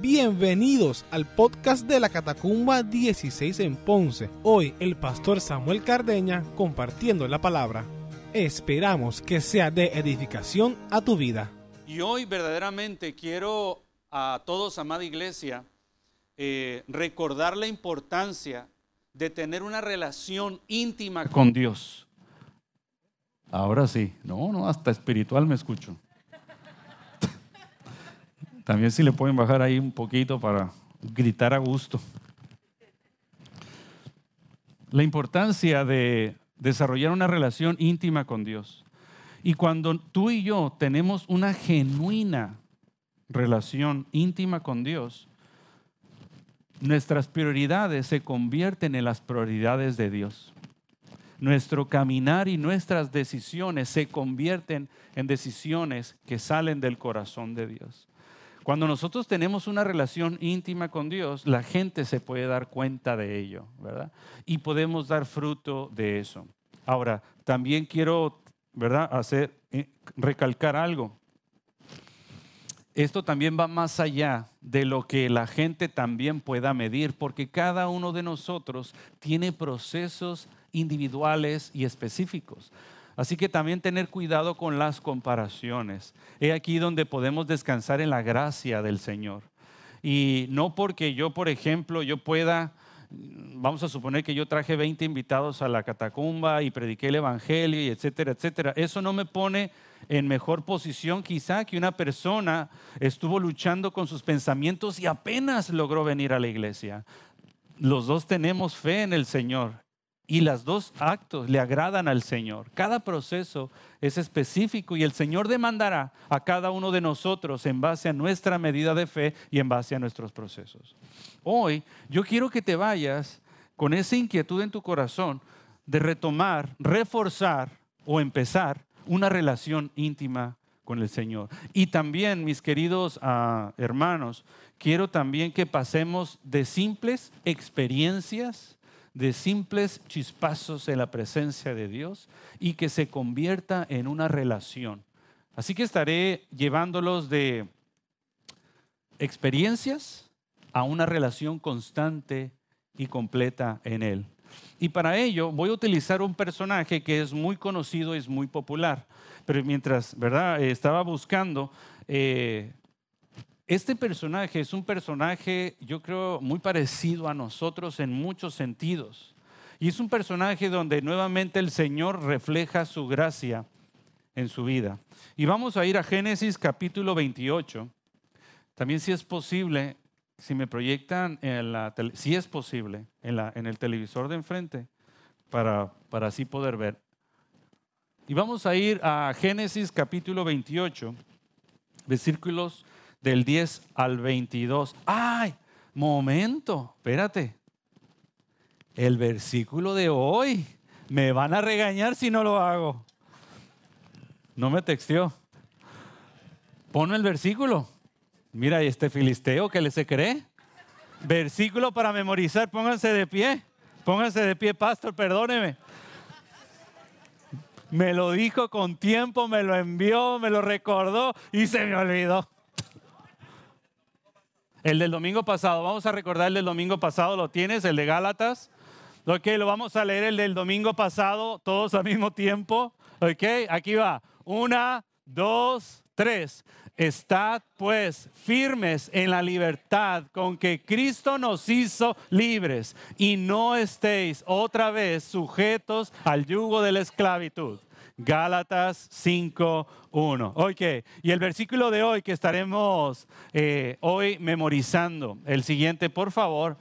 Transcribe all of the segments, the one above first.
Bienvenidos al podcast de la Catacumba 16 en Ponce. Hoy el pastor Samuel Cardeña compartiendo la palabra. Esperamos que sea de edificación a tu vida. Y hoy verdaderamente quiero a todos, amada iglesia, eh, recordar la importancia de tener una relación íntima con Dios. Ahora sí, no, no, hasta espiritual me escucho. También si le pueden bajar ahí un poquito para gritar a gusto. La importancia de desarrollar una relación íntima con Dios. Y cuando tú y yo tenemos una genuina relación íntima con Dios, nuestras prioridades se convierten en las prioridades de Dios. Nuestro caminar y nuestras decisiones se convierten en decisiones que salen del corazón de Dios. Cuando nosotros tenemos una relación íntima con Dios, la gente se puede dar cuenta de ello, ¿verdad? Y podemos dar fruto de eso. Ahora, también quiero, ¿verdad?, hacer eh, recalcar algo. Esto también va más allá de lo que la gente también pueda medir, porque cada uno de nosotros tiene procesos individuales y específicos. Así que también tener cuidado con las comparaciones. He aquí donde podemos descansar en la gracia del Señor. Y no porque yo, por ejemplo, yo pueda, vamos a suponer que yo traje 20 invitados a la catacumba y prediqué el Evangelio y etcétera, etcétera. Eso no me pone en mejor posición quizá que una persona estuvo luchando con sus pensamientos y apenas logró venir a la iglesia. Los dos tenemos fe en el Señor y los dos actos le agradan al Señor. Cada proceso es específico y el Señor demandará a cada uno de nosotros en base a nuestra medida de fe y en base a nuestros procesos. Hoy yo quiero que te vayas con esa inquietud en tu corazón de retomar, reforzar o empezar una relación íntima con el Señor. Y también, mis queridos ah, hermanos, quiero también que pasemos de simples experiencias de simples chispazos en la presencia de Dios y que se convierta en una relación. Así que estaré llevándolos de experiencias a una relación constante y completa en Él. Y para ello voy a utilizar un personaje que es muy conocido es muy popular. Pero mientras, ¿verdad? Estaba buscando, eh, este personaje es un personaje, yo creo, muy parecido a nosotros en muchos sentidos. Y es un personaje donde nuevamente el Señor refleja su gracia en su vida. Y vamos a ir a Génesis capítulo 28. También si es posible, si me proyectan, en la si es posible, en, la, en el televisor de enfrente, para, para así poder ver. Y vamos a ir a Génesis capítulo 28, versículos del 10 al 22. ¡Ay! Momento, espérate. El versículo de hoy. Me van a regañar si no lo hago. No me texteó. Ponme el versículo. Mira, este filisteo que le se cree. Versículo para memorizar. Pónganse de pie. Pónganse de pie, pastor, perdóneme. Me lo dijo con tiempo, me lo envió, me lo recordó y se me olvidó. El del domingo pasado, vamos a recordar el del domingo pasado, ¿lo tienes? El de Gálatas. Ok, lo vamos a leer el del domingo pasado, todos al mismo tiempo. Ok, aquí va. Una, dos, tres. Estad pues firmes en la libertad con que Cristo nos hizo libres y no estéis otra vez sujetos al yugo de la esclavitud. Gálatas 5.1. Ok, y el versículo de hoy que estaremos eh, hoy memorizando, el siguiente, por favor.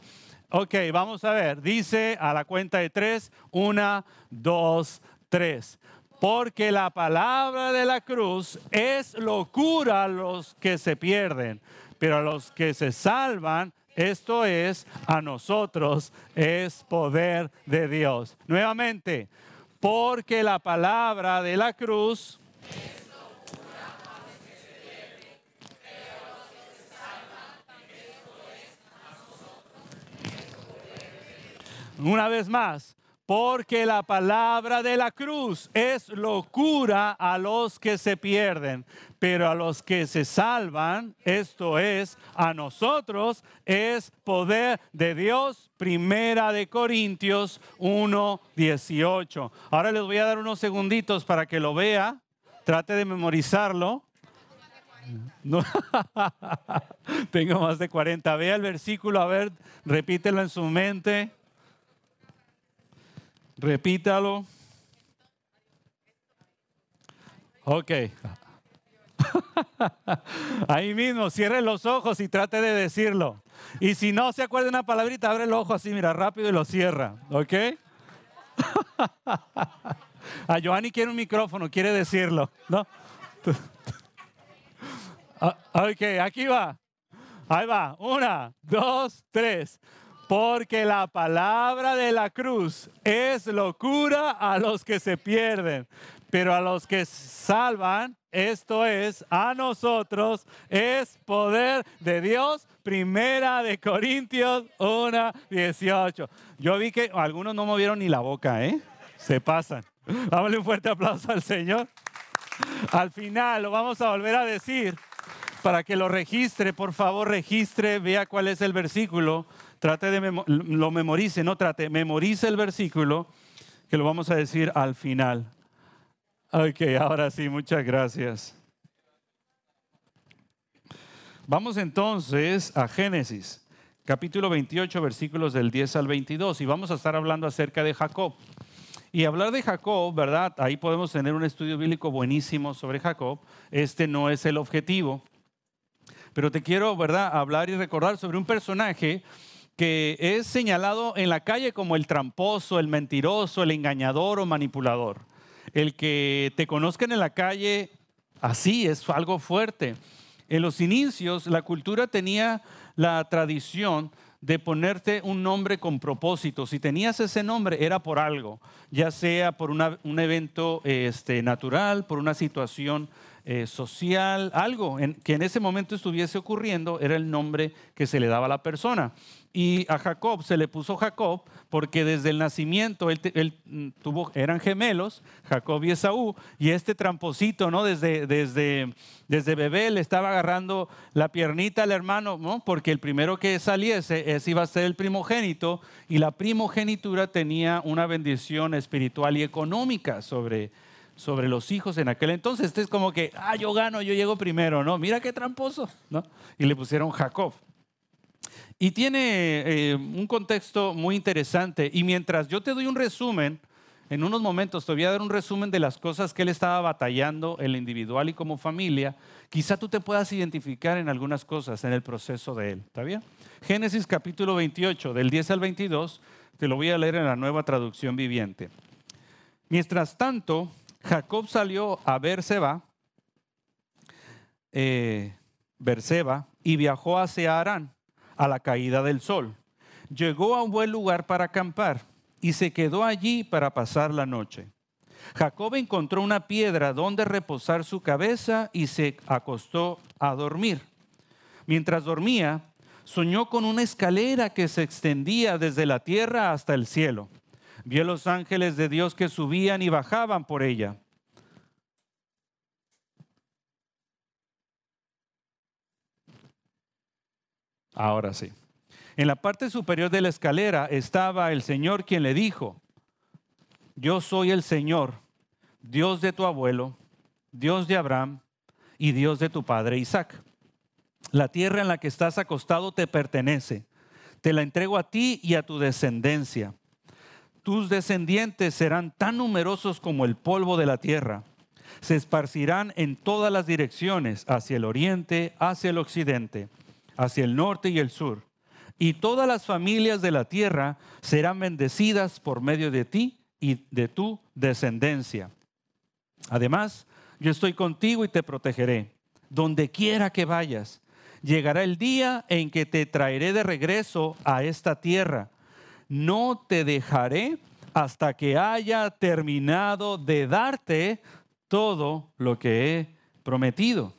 Ok, vamos a ver, dice a la cuenta de tres, una, dos, tres. Porque la palabra de la cruz es locura a los que se pierden, pero a los que se salvan, esto es, a nosotros es poder de Dios. Nuevamente, porque la palabra de la cruz Una vez más, porque la palabra de la cruz es locura a los que se pierden, pero a los que se salvan, esto es, a nosotros, es poder de Dios. Primera de Corintios 1, 18. Ahora les voy a dar unos segunditos para que lo vea, trate de memorizarlo. No. Tengo más de 40. Vea el versículo, a ver, repítelo en su mente. Repítalo. Ok. Ahí mismo, cierre los ojos y trate de decirlo. Y si no se acuerda una palabrita, abre el ojo así, mira, rápido y lo cierra. ¿Ok? A Joanny quiere un micrófono, quiere decirlo. ¿no? Ah, ok, aquí va. Ahí va. Una, dos, tres. Porque la palabra de la cruz es locura a los que se pierden, pero a los que salvan, esto es, a nosotros, es poder de Dios. Primera de Corintios 1, 18. Yo vi que algunos no movieron ni la boca, ¿eh? Se pasan. Dámosle un fuerte aplauso al Señor. Al final lo vamos a volver a decir para que lo registre, por favor, registre, vea cuál es el versículo, trate de lo memorice, no trate, memorice el versículo que lo vamos a decir al final. Ok, ahora sí, muchas gracias. Vamos entonces a Génesis, capítulo 28, versículos del 10 al 22, y vamos a estar hablando acerca de Jacob. Y hablar de Jacob, ¿verdad? Ahí podemos tener un estudio bíblico buenísimo sobre Jacob. Este no es el objetivo. Pero te quiero, ¿verdad?, hablar y recordar sobre un personaje que es señalado en la calle como el tramposo, el mentiroso, el engañador o manipulador. El que te conozcan en la calle así es algo fuerte. En los inicios la cultura tenía la tradición de ponerte un nombre con propósito. Si tenías ese nombre era por algo, ya sea por un evento este, natural, por una situación eh, social, algo que en ese momento estuviese ocurriendo, era el nombre que se le daba a la persona. Y a Jacob se le puso Jacob porque desde el nacimiento él, mm, tuvo, eran gemelos, Jacob y Esaú, y este tramposito, ¿no? Desde, desde, desde bebé le estaba agarrando la piernita al hermano, ¿no? Porque el primero que saliese ese iba a ser el primogénito, y la primogenitura tenía una bendición espiritual y económica sobre, sobre los hijos en aquel entonces. Este es como que, ah, yo gano, yo llego primero, ¿no? Mira qué tramposo, ¿no? Y le pusieron Jacob. Y tiene eh, un contexto muy interesante. Y mientras yo te doy un resumen, en unos momentos te voy a dar un resumen de las cosas que él estaba batallando en lo individual y como familia, quizá tú te puedas identificar en algunas cosas en el proceso de él. ¿Está bien? Génesis capítulo 28, del 10 al 22, te lo voy a leer en la nueva traducción viviente. Mientras tanto, Jacob salió a Berseba, eh, Berseba y viajó hacia Arán a la caída del sol. Llegó a un buen lugar para acampar y se quedó allí para pasar la noche. Jacob encontró una piedra donde reposar su cabeza y se acostó a dormir. Mientras dormía, soñó con una escalera que se extendía desde la tierra hasta el cielo. Vio los ángeles de Dios que subían y bajaban por ella. Ahora sí. En la parte superior de la escalera estaba el Señor quien le dijo, yo soy el Señor, Dios de tu abuelo, Dios de Abraham y Dios de tu padre Isaac. La tierra en la que estás acostado te pertenece. Te la entrego a ti y a tu descendencia tus descendientes serán tan numerosos como el polvo de la tierra. Se esparcirán en todas las direcciones, hacia el oriente, hacia el occidente, hacia el norte y el sur. Y todas las familias de la tierra serán bendecidas por medio de ti y de tu descendencia. Además, yo estoy contigo y te protegeré. Donde quiera que vayas, llegará el día en que te traeré de regreso a esta tierra no te dejaré hasta que haya terminado de darte todo lo que he prometido.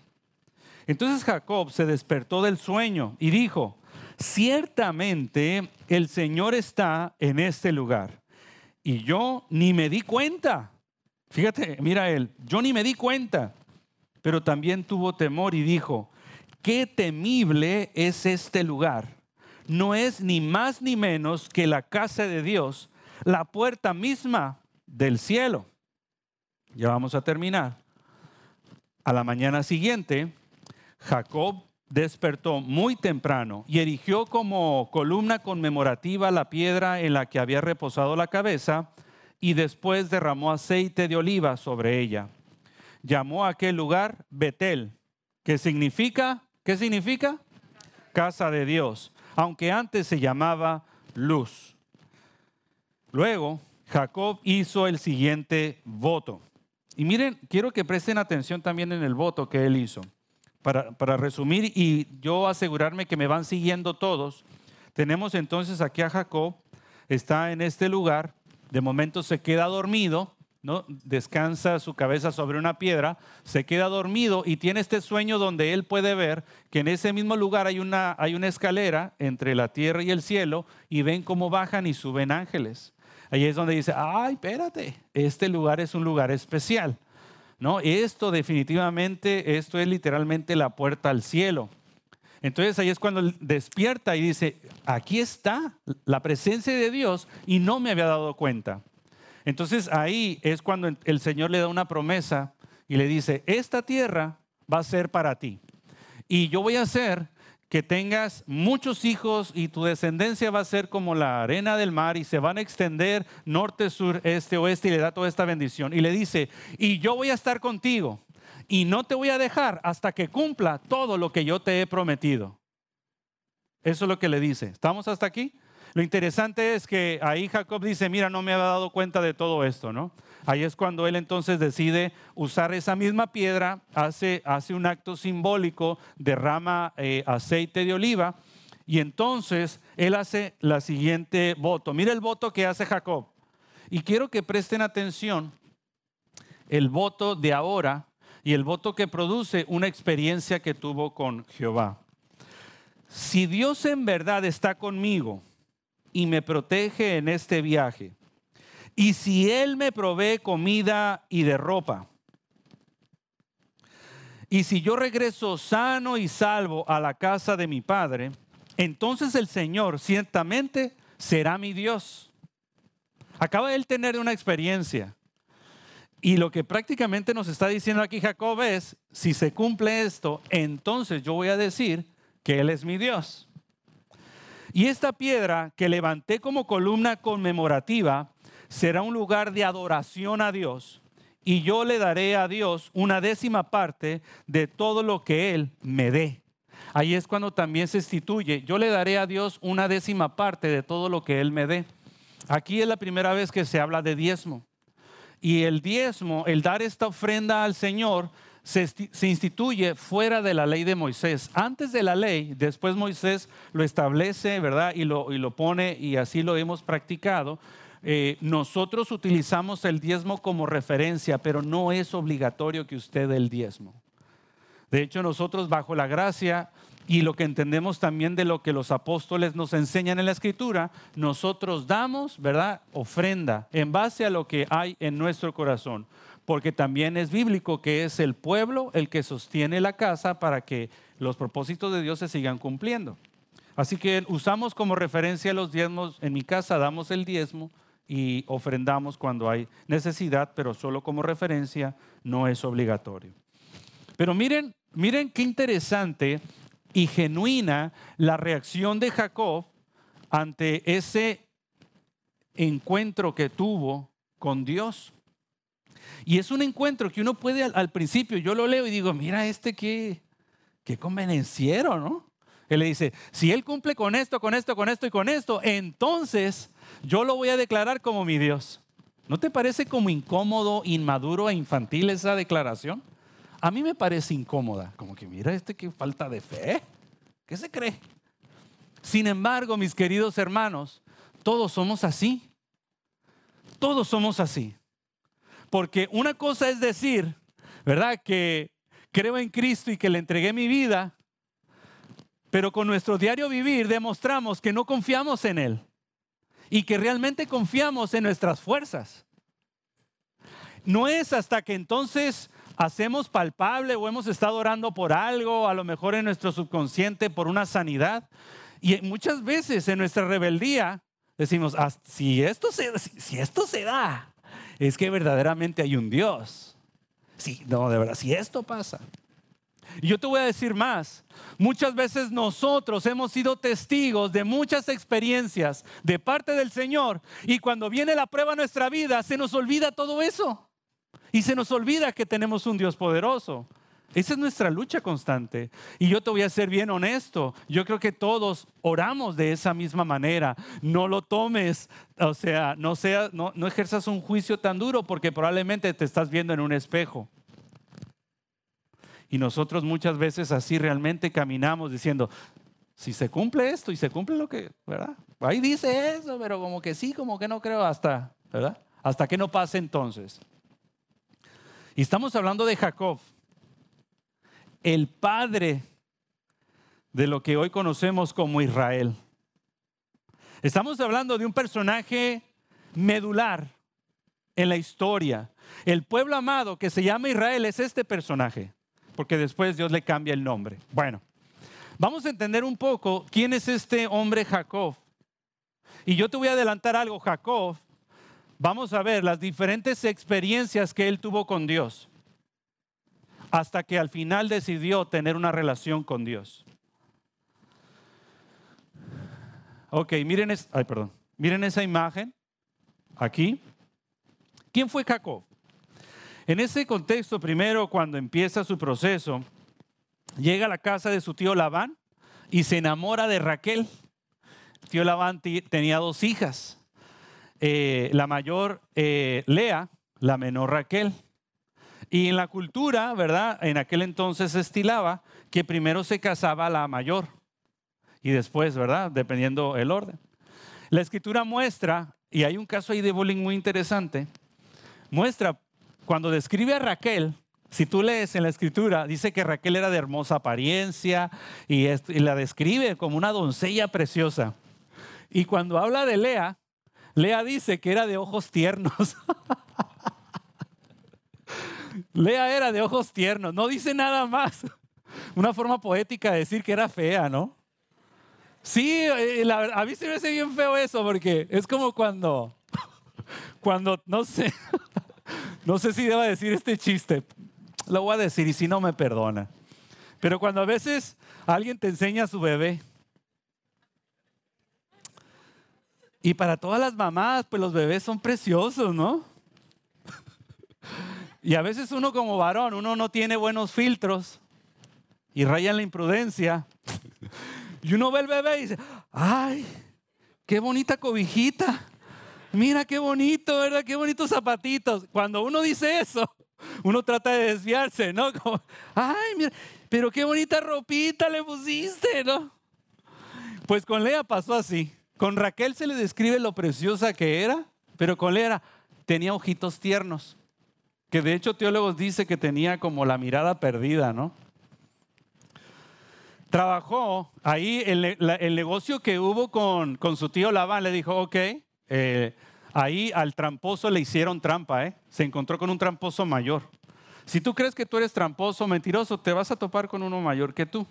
Entonces Jacob se despertó del sueño y dijo, ciertamente el Señor está en este lugar y yo ni me di cuenta. Fíjate, mira él, yo ni me di cuenta, pero también tuvo temor y dijo, qué temible es este lugar. No es ni más ni menos que la casa de Dios, la puerta misma del cielo. Ya vamos a terminar. A la mañana siguiente, Jacob despertó muy temprano y erigió como columna conmemorativa la piedra en la que había reposado la cabeza y después derramó aceite de oliva sobre ella. Llamó a aquel lugar Betel, que significa, ¿qué significa? Casa de Dios, aunque antes se llamaba Luz. Luego, Jacob hizo el siguiente voto. Y miren, quiero que presten atención también en el voto que él hizo. Para, para, resumir y yo asegurarme que me van siguiendo todos, tenemos entonces aquí a Jacob, está en este lugar, de momento se queda dormido, ¿no? descansa su cabeza sobre una piedra, se queda dormido y tiene este sueño donde él puede ver que en ese mismo lugar hay una, hay una escalera entre la tierra y el cielo y ven cómo bajan y suben ángeles. Ahí es donde dice, ay, espérate, este lugar es un lugar especial. No, esto definitivamente, esto es literalmente la puerta al cielo. Entonces ahí es cuando despierta y dice, aquí está la presencia de Dios y no me había dado cuenta. Entonces ahí es cuando el Señor le da una promesa y le dice, esta tierra va a ser para ti. Y yo voy a hacer que tengas muchos hijos y tu descendencia va a ser como la arena del mar y se van a extender norte, sur, este, oeste y le da toda esta bendición. Y le dice, y yo voy a estar contigo y no te voy a dejar hasta que cumpla todo lo que yo te he prometido. Eso es lo que le dice. ¿Estamos hasta aquí? Lo interesante es que ahí Jacob dice, mira, no me había dado cuenta de todo esto, ¿no? Ahí es cuando él entonces decide usar esa misma piedra, hace, hace un acto simbólico, derrama eh, aceite de oliva y entonces él hace la siguiente voto. Mira el voto que hace Jacob. Y quiero que presten atención el voto de ahora y el voto que produce una experiencia que tuvo con Jehová. Si Dios en verdad está conmigo y me protege en este viaje, y si Él me provee comida y de ropa, y si yo regreso sano y salvo a la casa de mi Padre, entonces el Señor ciertamente será mi Dios. Acaba él tener una experiencia. Y lo que prácticamente nos está diciendo aquí Jacob es, si se cumple esto, entonces yo voy a decir que Él es mi Dios. Y esta piedra que levanté como columna conmemorativa será un lugar de adoración a Dios y yo le daré a Dios una décima parte de todo lo que Él me dé. Ahí es cuando también se instituye, yo le daré a Dios una décima parte de todo lo que Él me dé. Aquí es la primera vez que se habla de diezmo. Y el diezmo, el dar esta ofrenda al Señor, se, instituye fuera de la ley de Moisés. Antes de la ley, después Moisés lo establece, ¿verdad? Y lo, y lo pone y así lo hemos practicado. Eh, nosotros utilizamos el diezmo como referencia, pero no es obligatorio que usted dé el diezmo. De hecho, nosotros bajo la gracia y lo que entendemos también de lo que los apóstoles nos enseñan en la escritura, nosotros damos, ¿verdad? Ofrenda en base a lo que hay en nuestro corazón. Porque también es bíblico que es el pueblo el que sostiene la casa para que los propósitos de Dios se sigan cumpliendo. Así que usamos como referencia los diezmos. En mi casa damos el diezmo y ofrendamos cuando hay necesidad, pero solo como referencia, no es obligatorio. Pero miren, miren qué interesante y genuina la reacción de Jacob ante ese encuentro que tuvo con Dios. Y es un encuentro que uno puede al, principio, yo lo leo y digo, mira este qué, qué convenenciero, ¿no? Él le dice, si él cumple con esto, con esto, con esto y con esto, entonces yo lo voy a declarar como mi Dios. ¿No te parece como incómodo, inmaduro e infantil esa declaración? A mí me parece incómoda, como que mira este que falta de fe. ¿Qué se cree? Sin embargo, mis queridos hermanos, todos somos así. Todos somos así. Porque una cosa es decir, ¿verdad? Que creo en Cristo y que le entregué mi vida, pero con nuestro diario vivir demostramos que no confiamos en Él. y que realmente confiamos en nuestras fuerzas. No es hasta que entonces hacemos palpable o hemos estado orando por algo, a lo mejor en nuestro subconsciente por una sanidad. Y muchas veces en nuestra rebeldía decimos, ah, si, esto se, si esto se da, es que verdaderamente hay un Dios. Sí, no, de verdad, si esto pasa. Y yo te voy a decir más. Muchas veces nosotros hemos sido testigos de muchas experiencias de parte del Señor y cuando viene la prueba a nuestra vida se nos olvida todo eso. Y se nos olvida que tenemos un Dios poderoso. Esa es nuestra lucha constante. Y yo te voy a ser bien honesto. Yo creo que todos oramos de esa misma manera. No lo tomes, o sea, no, sea, no, no ejerzas un juicio tan duro porque probablemente te estás viendo en un espejo. Y nosotros muchas veces así realmente caminamos diciendo, si se cumple esto y se cumple lo que, ¿verdad? Ahí dice eso, pero como que sí, como que no creo hasta, ¿verdad? Hasta que no pase entonces. Y estamos hablando de Jacob, el padre de lo que hoy conocemos como Israel. Estamos hablando de un personaje medular en la historia. El pueblo amado que se llama Israel es este personaje, porque después Dios le cambia el nombre. Bueno, vamos a entender un poco quién es este hombre Jacob. Y yo te voy a adelantar algo, Jacob vamos a ver las diferentes experiencias que él tuvo con Dios, hasta que al final decidió tener una relación con Dios. Ok, miren, ay, perdón. miren esa imagen aquí. ¿Quién fue Jacob? En ese contexto, primero, cuando empieza su proceso, llega a la casa de su tío Labán y se enamora de Raquel. tío Labán tenía dos hijas, eh, la mayor eh, Lea, la menor Raquel. Y en la cultura, ¿verdad? En aquel entonces se estilaba que primero se casaba la mayor y después, ¿verdad? Dependiendo el orden. La escritura muestra, y hay un caso ahí de bullying muy interesante, muestra cuando describe a Raquel, si tú lees en la escritura, dice que Raquel era de hermosa apariencia y, la describe como una doncella preciosa. Y cuando habla de Lea, Lea dice que era de ojos tiernos. Lea era de ojos tiernos, no dice nada más. Una forma poética de decir que era fea, ¿no? Sí, eh, a mí se me hace bien feo eso porque es como cuando, cuando, no sé, no sé si deba decir este chiste, lo voy a decir y si no me perdona. Pero cuando a veces alguien te enseña a su bebé Y para todas las mamás, pues los bebés son preciosos, ¿no? Y a veces uno como varón, uno no tiene buenos filtros y raya en la imprudencia. Y uno ve el bebé y dice, ay, qué bonita cobijita. Mira qué bonito, ¿verdad? Qué bonitos zapatitos. Cuando uno dice eso, uno trata de desviarse, ¿no? Como, ay, mira, pero qué bonita ropita le pusiste, ¿no? Pues con Lea pasó así. Con Raquel se le describe lo preciosa que era, pero con Lea tenía ojitos tiernos, que de hecho teólogos dicen que tenía como la mirada perdida, ¿no? Trabajó ahí, el, el negocio que hubo con, con, su tío Labán, le dijo, ok, eh, ahí al tramposo le hicieron trampa, ¿eh? Se encontró con un tramposo mayor. Si tú crees que tú eres tramposo, mentiroso, te vas a topar con uno mayor que tú.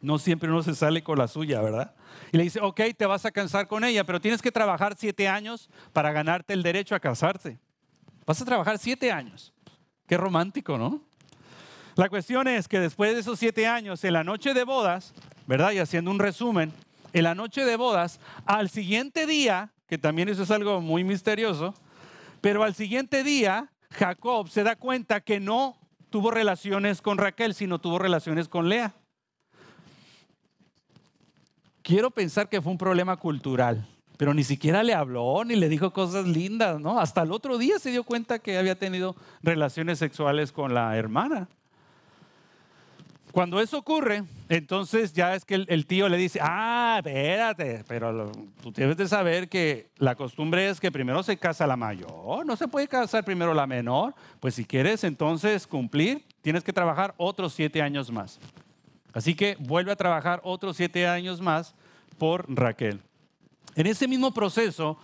No siempre uno se sale con la suya, ¿verdad? Y le dice, ok, te vas a casar con ella, pero tienes que trabajar siete años para ganarte el derecho a casarte. Vas a trabajar siete años. Qué romántico, ¿no? La cuestión es que después de esos siete años, en la noche de bodas, ¿verdad? Y haciendo un resumen, en la noche de bodas, al siguiente día, que también eso es algo muy misterioso, pero al siguiente día, Jacob se da cuenta que no tuvo relaciones con Raquel, sino tuvo relaciones con Lea. Quiero pensar que fue un problema cultural, pero ni siquiera le habló ni le dijo cosas lindas, ¿no? Hasta el otro día se dio cuenta que había tenido relaciones sexuales con la hermana. Cuando eso ocurre, entonces ya es que el, tío le dice, ah, espérate, pero tú debes de saber que la costumbre es que primero se casa la mayor, no se puede casar primero la menor, pues si quieres entonces cumplir, tienes que trabajar otros siete años más. Así que vuelve a trabajar otros siete años más por Raquel. En ese mismo proceso,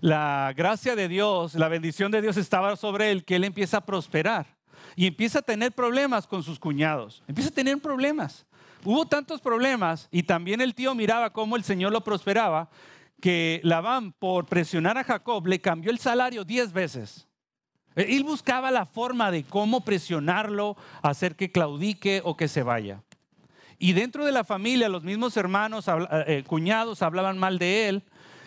la gracia de Dios, la bendición de Dios estaba sobre él, que él empieza a prosperar y empieza a tener problemas con sus cuñados. Empieza a tener problemas. Hubo tantos problemas y también el tío miraba cómo el Señor lo prosperaba, que Labán, por presionar a Jacob, le cambió el salario diez veces. Él buscaba la forma de cómo presionarlo, hacer que claudique o que se vaya. Y dentro de la familia, los mismos hermanos, eh, cuñados, hablaban mal de él.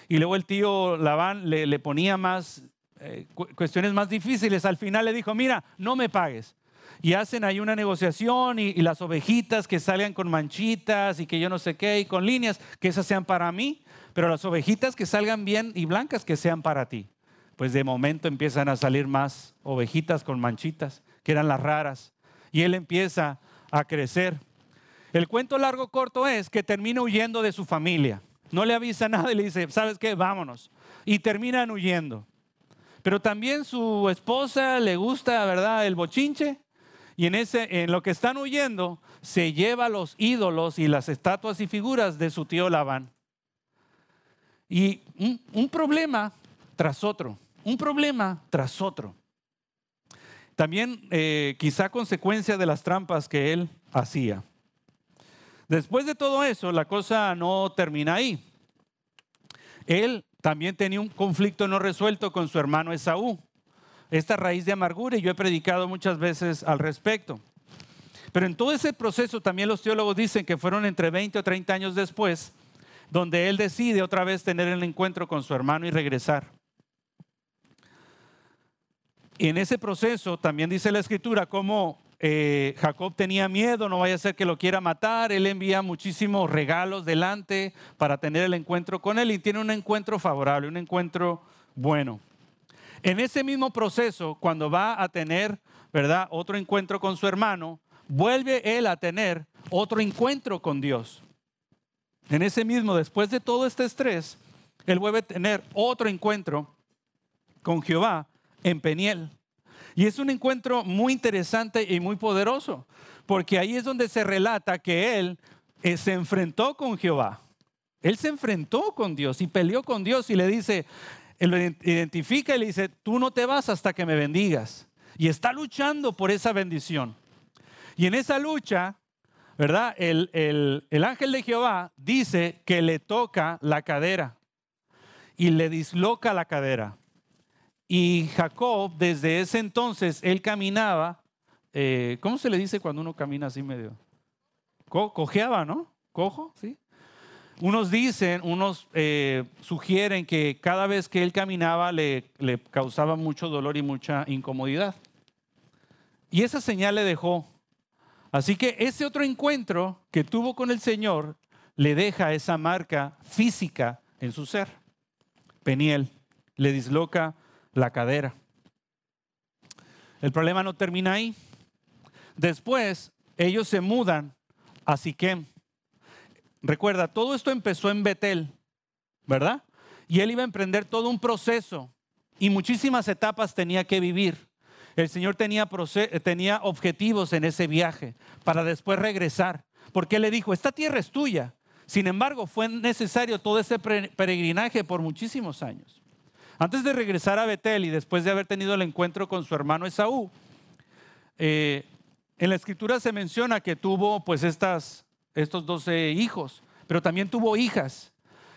Y luego el tío Labán le, ponía más eh, cuestiones más difíciles. Al final le dijo, mira, no me pagues. Y hacen ahí una negociación y, y las ovejitas que salgan con manchitas y que yo no sé qué y con líneas, que esas sean para mí, pero las ovejitas que salgan bien y blancas que sean para ti. Pues de momento empiezan a salir más ovejitas con manchitas, que eran las raras. Y él empieza a crecer. El cuento largo corto es que termina huyendo de su familia. No le avisa nada y le dice, ¿sabes qué? Vámonos. Y terminan huyendo. Pero también su esposa le gusta, ¿verdad? El bochinche. Y en, ese, en lo que están huyendo, se lleva los ídolos y las estatuas y figuras de su tío Labán. Y un, problema tras otro, un problema tras otro. También eh, quizá consecuencia de las trampas que él hacía. Después de todo eso, la cosa no termina ahí. Él también tenía un conflicto no resuelto con su hermano Esaú. Esta raíz de amargura, y yo he predicado muchas veces al respecto. Pero en todo ese proceso también los teólogos dicen que fueron entre 20 o 30 años después, donde él decide otra vez tener el encuentro con su hermano y regresar. Y en ese proceso también dice la escritura cómo eh, Jacob tenía miedo, no vaya a ser que lo quiera matar. Él envía muchísimos regalos delante para tener el encuentro con él y tiene un encuentro favorable, un encuentro bueno. En ese mismo proceso, cuando va a tener, ¿verdad?, otro encuentro con su hermano, vuelve él a tener otro encuentro con Dios. En ese mismo, después de todo este estrés, él vuelve a tener otro encuentro con Jehová en Peniel. Y es un encuentro muy interesante y muy poderoso, porque ahí es donde se relata que él eh, se enfrentó con Jehová. Él se enfrentó con Dios y peleó con Dios y le dice, él lo identifica y le dice, tú no te vas hasta que me bendigas. Y está luchando por esa bendición. Y en esa lucha, ¿verdad? El, el ángel de Jehová dice que le toca la cadera y le disloca la cadera. Y Jacob, desde ese entonces, él caminaba, eh, ¿cómo se le dice cuando uno camina así medio? cojeaba, ¿no? Cojo, ¿sí? Unos dicen, unos eh, sugieren que cada vez que él caminaba le, le causaba mucho dolor y mucha incomodidad. Y esa señal le dejó. Así que ese otro encuentro que tuvo con el Señor le deja esa marca física en su ser. Peniel le disloca la cadera. El problema no termina ahí. Después, ellos se mudan a Siquem. Recuerda, todo esto empezó en Betel, ¿verdad? Y él iba a emprender todo un proceso y muchísimas etapas tenía que vivir. El Señor tenía, tenía objetivos en ese viaje para después regresar, porque Él le dijo, esta tierra es tuya. Sin embargo, fue necesario todo ese peregrinaje por muchísimos años. Antes de regresar a Betel y después de haber tenido el encuentro con su hermano Esaú, eh, en la escritura se menciona que tuvo pues estas, estos 12 hijos, pero también tuvo hijas.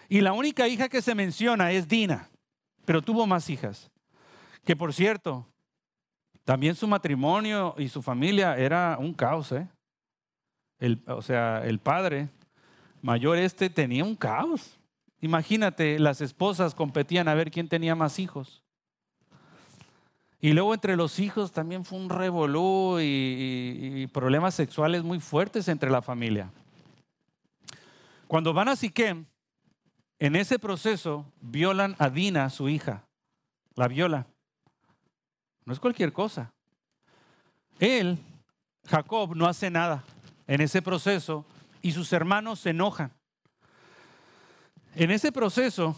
Y la única hija que se menciona es Dina, pero tuvo más hijas. Que por cierto, también su matrimonio y su familia era un caos. ¿eh? o sea, el padre mayor este tenía un caos. Imagínate, las esposas competían a ver quién tenía más hijos. Y luego entre los hijos también fue un revolú y, problemas sexuales muy fuertes entre la familia. Cuando van a Siquem, en ese proceso violan a Dina, su hija. La viola. No es cualquier cosa. Él, Jacob, no hace nada en ese proceso y sus hermanos se enojan. En ese proceso,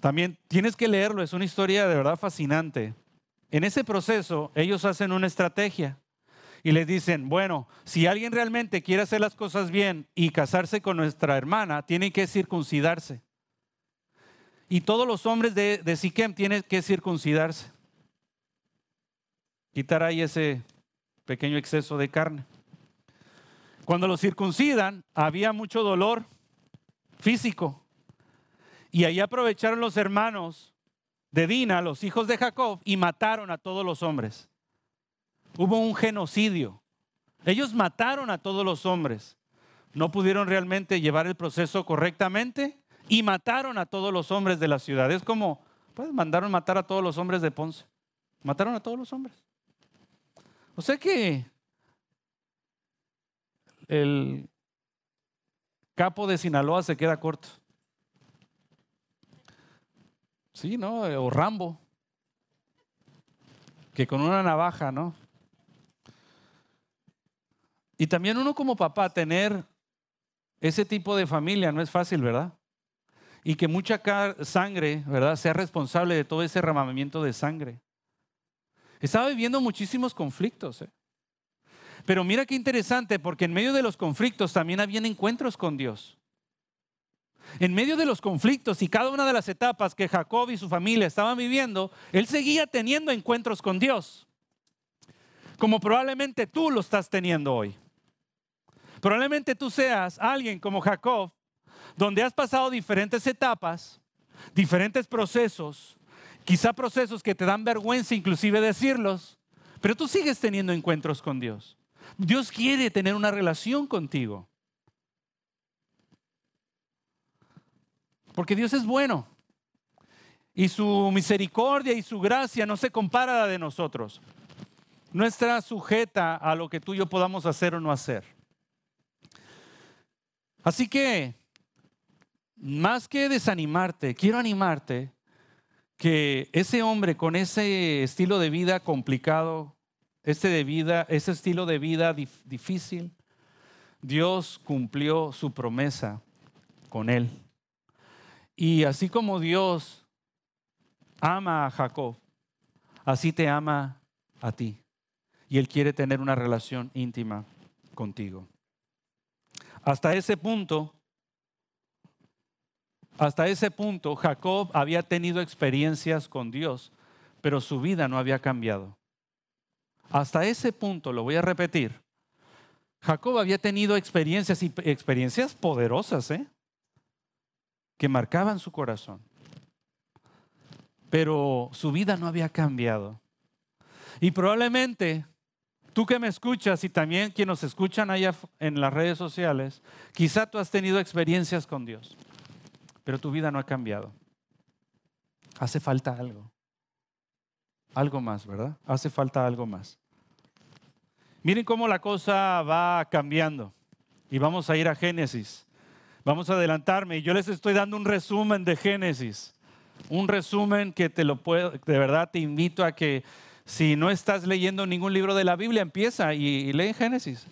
también tienes que leerlo, es una historia de verdad fascinante. En ese proceso, ellos hacen una estrategia y les dicen, bueno, si alguien realmente quiere hacer las cosas bien y casarse con nuestra hermana, tiene que circuncidarse. y todos los hombres de, de Siquem tienen que circuncidarse. Quitar ahí ese pequeño exceso de carne. Cuando los circuncidan, había mucho dolor físico. Y ahí aprovecharon los hermanos de Dina, los hijos de Jacob, y mataron a todos los hombres. Hubo un genocidio. Ellos mataron a todos los hombres. No pudieron realmente llevar el proceso correctamente y mataron a todos los hombres de la ciudad. Es como, pues mandaron matar a todos los hombres de Ponce. Mataron a todos los hombres. O sea que el capo de Sinaloa se queda corto. Sí, ¿no? O Rambo. Que con una navaja, ¿no? Y también uno como papá tener ese tipo de familia no es fácil, ¿verdad? Y que mucha sangre, ¿verdad? Sea responsable de todo ese derramamiento de sangre. Estaba viviendo muchísimos conflictos. ¿eh? Pero mira qué interesante, porque en medio de los conflictos también habían encuentros con Dios. En medio de los conflictos y cada una de las etapas que Jacob y su familia estaban viviendo, él seguía teniendo encuentros con Dios. Como probablemente tú lo estás teniendo hoy. Probablemente tú seas alguien como Jacob, donde has pasado diferentes etapas, diferentes procesos, quizá procesos que te dan vergüenza inclusive decirlos, pero tú sigues teniendo encuentros con Dios. Dios quiere tener una relación contigo. Porque Dios es bueno. Y su misericordia y su gracia no se compara a la de nosotros. No está sujeta a lo que tú y yo podamos hacer o no hacer. Así que, más que desanimarte, quiero animarte que ese hombre con ese estilo de vida complicado, de vida, ese estilo de vida difícil, Dios cumplió su promesa con él. Y así como Dios ama a Jacob, así te ama a ti. Y Él quiere tener una relación íntima contigo. Hasta ese punto, hasta ese punto, Jacob había tenido experiencias con Dios, pero su vida no había cambiado. Hasta ese punto, lo voy a repetir, Jacob había tenido experiencias y experiencias poderosas, ¿eh? Que marcaban su corazón. Pero su vida no había cambiado. Y probablemente Tú que me escuchas y también quienes nos escuchan allá en las redes sociales, quizá tú has tenido experiencias con Dios, pero tu vida no ha cambiado. Hace falta algo. Algo más, ¿verdad? Hace falta algo más. Miren cómo la cosa va cambiando. Y vamos a ir a Génesis. Vamos a adelantarme. Y yo les estoy dando un resumen de Génesis. Un resumen que te lo puedo, de verdad te invito a que si no estás leyendo ningún libro de la Biblia, empieza y, lee Génesis.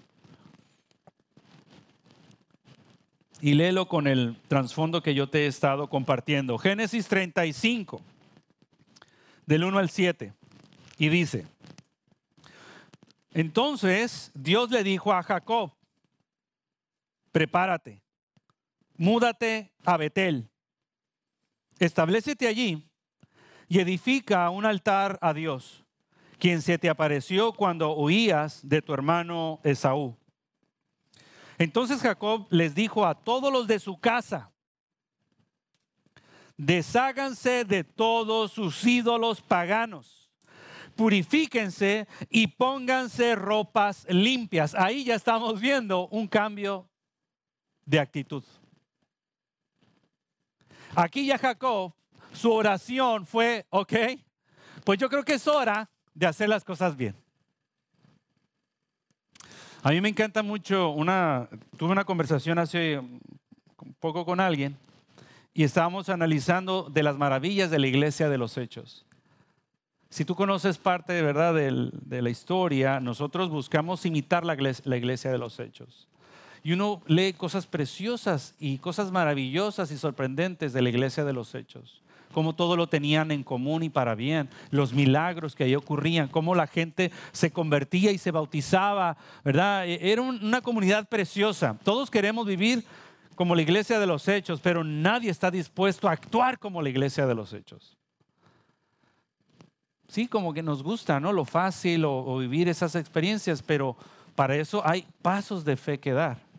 Y léelo con el trasfondo que yo te he estado compartiendo. Génesis 35, del 1 al 7. Y dice, entonces Dios le dijo a Jacob, prepárate, múdate a Betel, establecete allí y edifica un altar a Dios quien se te apareció cuando huías de tu hermano Esaú. Entonces Jacob les dijo a todos los de su casa, desháganse de todos sus ídolos paganos, purifíquense y pónganse ropas limpias. Ahí ya estamos viendo un cambio de actitud. Aquí ya Jacob, su oración fue, ok, pues yo creo que es hora de hacer las cosas bien. A mí me encanta mucho una, tuve una conversación hace poco con alguien y estábamos analizando de las maravillas de la iglesia de los hechos. Si tú conoces parte de verdad de la historia, nosotros buscamos imitar la iglesia de los hechos. Y uno lee cosas preciosas y cosas maravillosas y sorprendentes de la iglesia de los hechos cómo todo lo tenían en común y para bien, los milagros que ahí ocurrían, cómo la gente se convertía y se bautizaba, ¿verdad? E, era una comunidad preciosa. Todos queremos vivir como la iglesia de los hechos, pero nadie está dispuesto a actuar como la iglesia de los hechos. Sí, como que nos gusta, ¿no? Lo fácil o, o vivir esas experiencias, pero para eso hay pasos de fe que dar.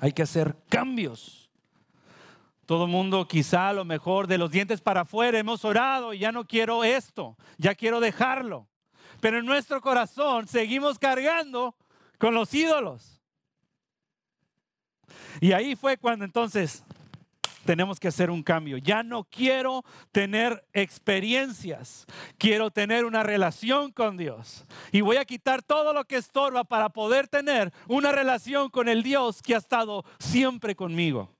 Hay que hacer cambios. Todo mundo quizá a lo mejor de los dientes para afuera hemos orado y ya no quiero esto, ya quiero dejarlo. Pero en nuestro corazón seguimos cargando con los ídolos. Y ahí fue cuando entonces tenemos que hacer un cambio. Ya no quiero tener experiencias, quiero tener una relación con Dios. Y voy a quitar todo lo que estorba para poder tener una relación con el Dios que ha estado siempre conmigo.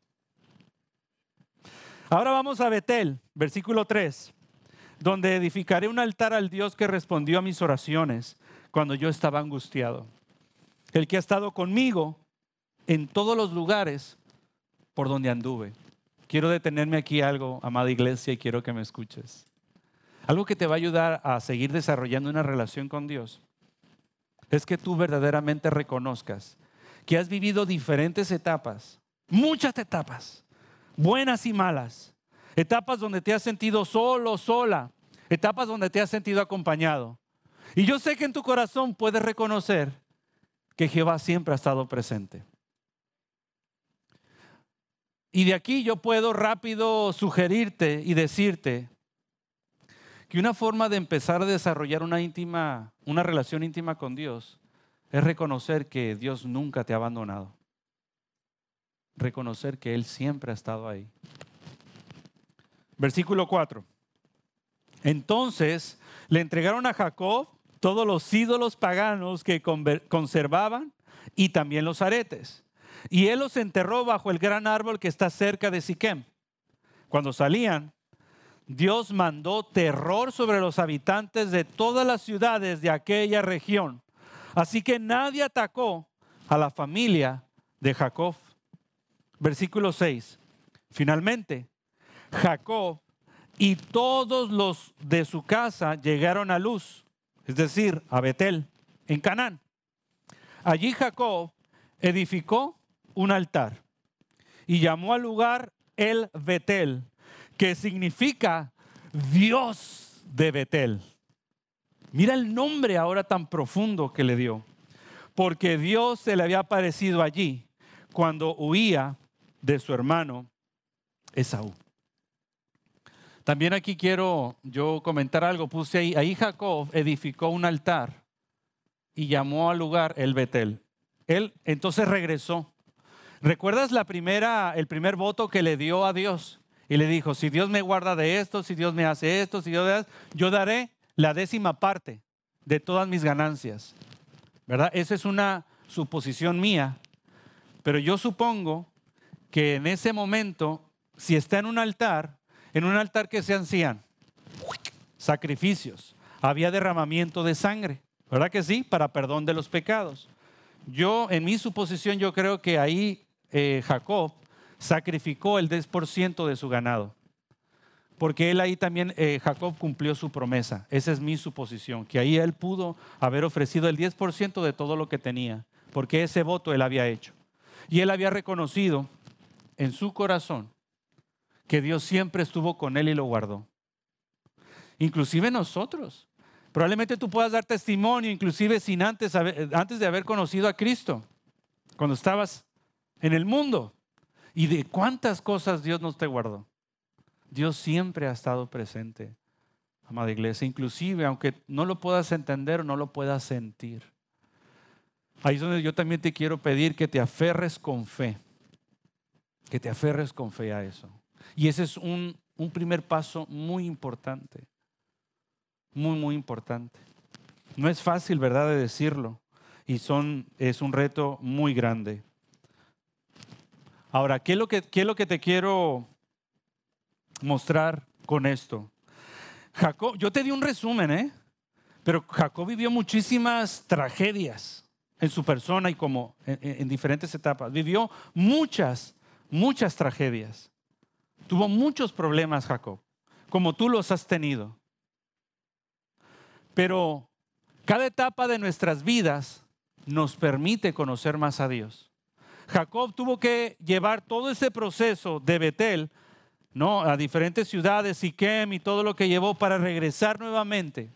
Ahora vamos a Betel, versículo 3, donde edificaré un altar al Dios que respondió a mis oraciones cuando yo estaba angustiado. El que ha estado conmigo en todos los lugares por donde anduve. Quiero detenerme aquí algo, amada iglesia, y quiero que me escuches. Algo que te va a ayudar a seguir desarrollando una relación con Dios es que tú verdaderamente reconozcas que has vivido diferentes etapas, muchas etapas, buenas y malas. Etapas donde te has sentido solo, sola. Etapas donde te has sentido acompañado. Y yo sé que en tu corazón puedes reconocer que Jehová siempre ha estado presente. Y de aquí yo puedo rápido sugerirte y decirte que una forma de empezar a desarrollar una íntima, una relación íntima con Dios es reconocer que Dios nunca te ha abandonado reconocer que Él siempre ha estado ahí. Versículo 4. Entonces le entregaron a Jacob todos los ídolos paganos que conservaban y también los aretes. Y él los enterró bajo el gran árbol que está cerca de Siquem. Cuando salían, Dios mandó terror sobre los habitantes de todas las ciudades de aquella región. Así que nadie atacó a la familia de Jacob. Versículo 6. Finalmente, Jacob y todos los de su casa llegaron a Luz, es decir, a Betel, en Canaán. Allí Jacob edificó un altar y llamó al lugar el Betel, que significa Dios de Betel. Mira el nombre ahora tan profundo que le dio, porque Dios se le había aparecido allí cuando huía de su hermano Esaú. También aquí quiero yo comentar algo. Puse ahí, ahí Jacob edificó un altar y llamó al lugar el Betel. Él entonces regresó. ¿Recuerdas la primera, el primer voto que le dio a Dios? Y le dijo, si Dios me guarda de esto, si Dios me hace esto, si Dios yo daré la décima parte de todas mis ganancias. ¿Verdad? Esa es una suposición mía. Pero yo supongo que en ese momento, si está en un altar, en un altar que se hacían sacrificios, había derramamiento de sangre, ¿verdad que sí? Para perdón de los pecados. Yo, en mi suposición, yo creo que ahí eh, Jacob sacrificó el 10% de su ganado. Porque él ahí también, eh, Jacob cumplió su promesa. Esa es mi suposición, que ahí él pudo haber ofrecido el 10% de todo lo que tenía, porque ese voto él había hecho. Y él había reconocido en su corazón que Dios siempre estuvo con él y lo guardó. Inclusive nosotros. Probablemente tú puedas dar testimonio, inclusive sin antes, antes de haber conocido a Cristo, cuando estabas en el mundo. Y de cuántas cosas Dios nos te guardó. Dios siempre ha estado presente, amada iglesia, inclusive aunque no lo puedas entender o no lo puedas sentir. Ahí es donde yo también te quiero pedir que te aferres con fe que te aferres con fe a eso. Y ese es un, un primer paso muy importante, muy, muy importante. No es fácil, ¿verdad?, de decirlo. Y son, es un reto muy grande. Ahora, ¿qué es lo que, te quiero mostrar con esto? Jacob, yo te di un resumen, ¿eh? Pero Jacob vivió muchísimas tragedias en su persona y como en, en diferentes etapas. Vivió muchas muchas tragedias. Tuvo muchos problemas Jacob, como tú los has tenido. Pero cada etapa de nuestras vidas nos permite conocer más a Dios. Jacob tuvo que llevar todo ese proceso de Betel, ¿no? A diferentes ciudades, Siquem y todo lo que llevó para regresar nuevamente.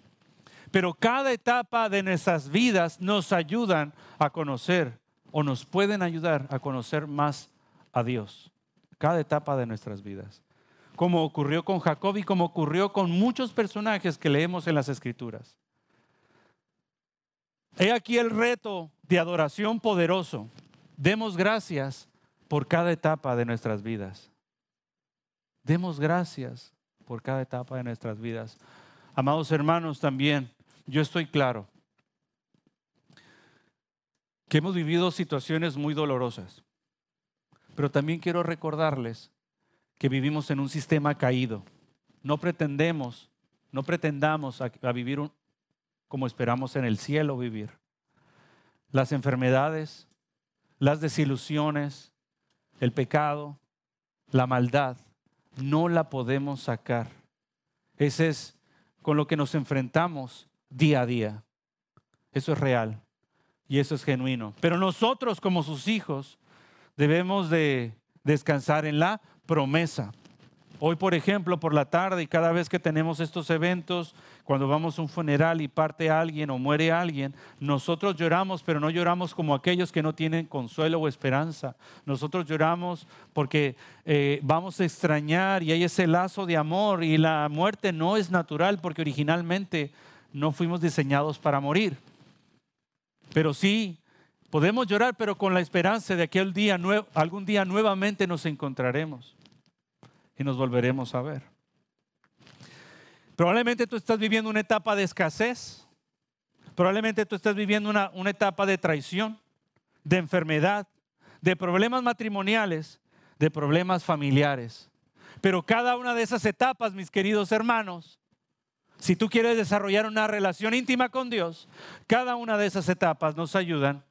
Pero cada etapa de nuestras vidas nos ayudan a conocer o nos pueden ayudar a conocer más a Dios. Cada etapa de nuestras vidas. Como ocurrió con Jacob y como ocurrió con muchos personajes que leemos en las Escrituras. He aquí el reto de adoración poderoso. Demos gracias por cada etapa de nuestras vidas. Demos gracias por cada etapa de nuestras vidas. Amados hermanos, también yo estoy claro que hemos vivido situaciones muy dolorosas, pero también quiero recordarles que vivimos en un sistema caído. No pretendemos, no pretendamos a, vivir como esperamos en el cielo vivir. Las enfermedades, las desilusiones, el pecado, la maldad, no la podemos sacar. Ese es con lo que nos enfrentamos día a día. Eso es real y eso es genuino. Pero nosotros como sus hijos debemos de descansar en la promesa. Hoy, por ejemplo, por la tarde y cada vez que tenemos estos eventos, cuando vamos a un funeral y parte alguien o muere alguien, nosotros lloramos, pero no lloramos como aquellos que no tienen consuelo o esperanza. Nosotros lloramos porque eh, vamos a extrañar y hay ese lazo de amor y la muerte no es natural porque originalmente no fuimos diseñados para morir. Pero sí, podemos llorar, pero con la esperanza de que aquel día, algún día nuevamente nos encontraremos y nos volveremos a ver. Probablemente tú estás viviendo una etapa de escasez. Probablemente tú estás viviendo una, una etapa de traición, de enfermedad, de problemas matrimoniales, de problemas familiares. Pero cada una de esas etapas, mis queridos hermanos, si tú quieres desarrollar una relación íntima con Dios, cada una de esas etapas nos ayudan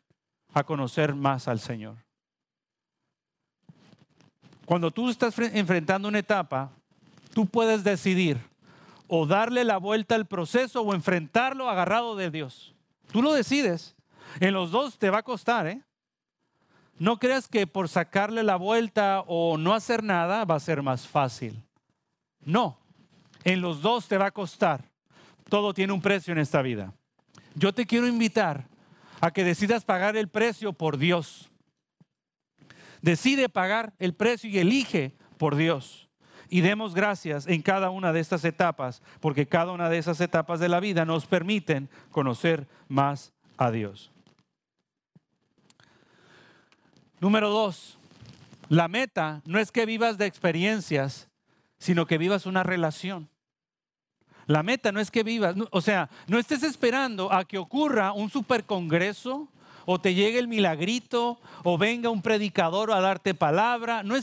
a conocer más al Señor. Cuando tú estás enfrentando una etapa, tú puedes decidir o darle la vuelta al proceso o enfrentarlo agarrado de Dios. Tú lo decides. En los dos te va a costar, ¿eh? No creas que por sacarle la vuelta o no hacer nada va a ser más fácil. No, en los dos te va a costar. Todo tiene un precio en esta vida. Yo te quiero invitar a que decidas pagar el precio por Dios. Decide pagar el precio y elige por Dios. Y demos gracias en cada una de estas etapas, porque cada una de esas etapas de la vida nos permiten conocer más a Dios. Número dos, la meta no es que vivas de experiencias, sino que vivas una relación. La meta no es que vivas, o sea, no estés esperando a que ocurra un supercongreso o te llegue el milagrito o venga un predicador a darte palabra. No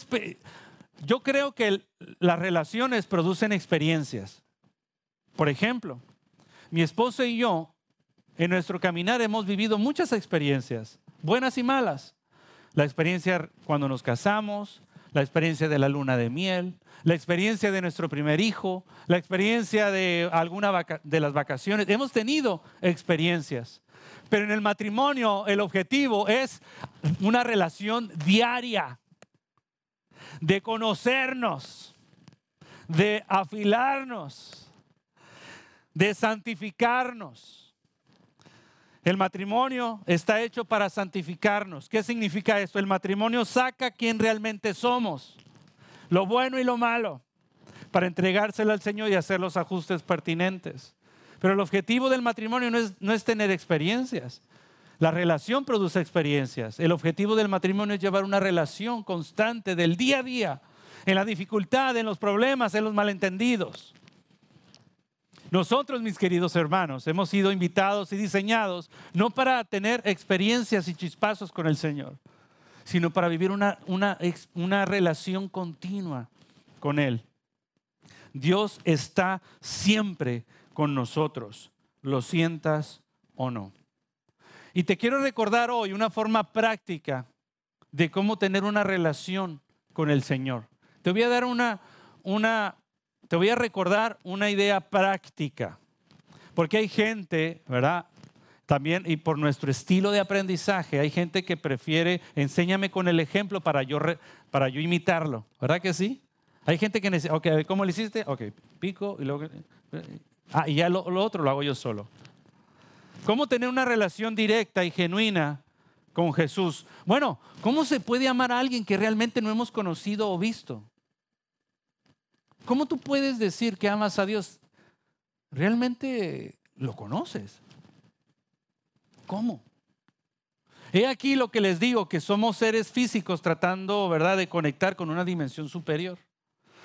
Yo creo que las relaciones producen experiencias. Por ejemplo, mi esposa y yo en nuestro caminar hemos vivido muchas experiencias, buenas y malas. La experiencia cuando nos casamos, la experiencia de la luna de miel, la experiencia de nuestro primer hijo, la experiencia de alguna de las vacaciones. Hemos tenido experiencias. Pero en el matrimonio el objetivo es una relación diaria, de conocernos, de afilarnos, de santificarnos. El matrimonio está hecho para santificarnos. ¿Qué significa esto? El matrimonio saca quién realmente somos, lo bueno y lo malo, para entregárselo al Señor y hacer los ajustes pertinentes. Pero el objetivo del matrimonio no es, no es tener experiencias. La relación produce experiencias. El objetivo del matrimonio es llevar una relación constante del día a día, en la dificultad, en los problemas, en los malentendidos. Nosotros, mis queridos hermanos, hemos sido invitados y diseñados no para tener experiencias y chispazos con el Señor, sino para vivir una, una, una relación continua con Él. Dios está siempre con nosotros, lo sientas o no. Y te quiero recordar hoy una forma práctica de cómo tener una relación con el Señor. Te voy a dar una, una te voy a recordar una idea práctica, porque hay gente, ¿verdad? también, y por nuestro estilo de aprendizaje, hay gente que prefiere, enséñame con el ejemplo para yo, para yo imitarlo. ¿Verdad que sí? Hay gente que necesita, ok, ¿cómo lo hiciste? Ok, pico y luego... Ah, y ya lo, otro lo hago yo solo. ¿Cómo tener una relación directa y genuina con Jesús? Bueno, ¿cómo se puede amar a alguien que realmente no hemos conocido o visto? ¿Cómo tú puedes decir que amas a Dios? ¿Realmente lo conoces? ¿Cómo? He aquí lo que les digo, que somos seres físicos tratando, ¿verdad?, de conectar con una dimensión superior.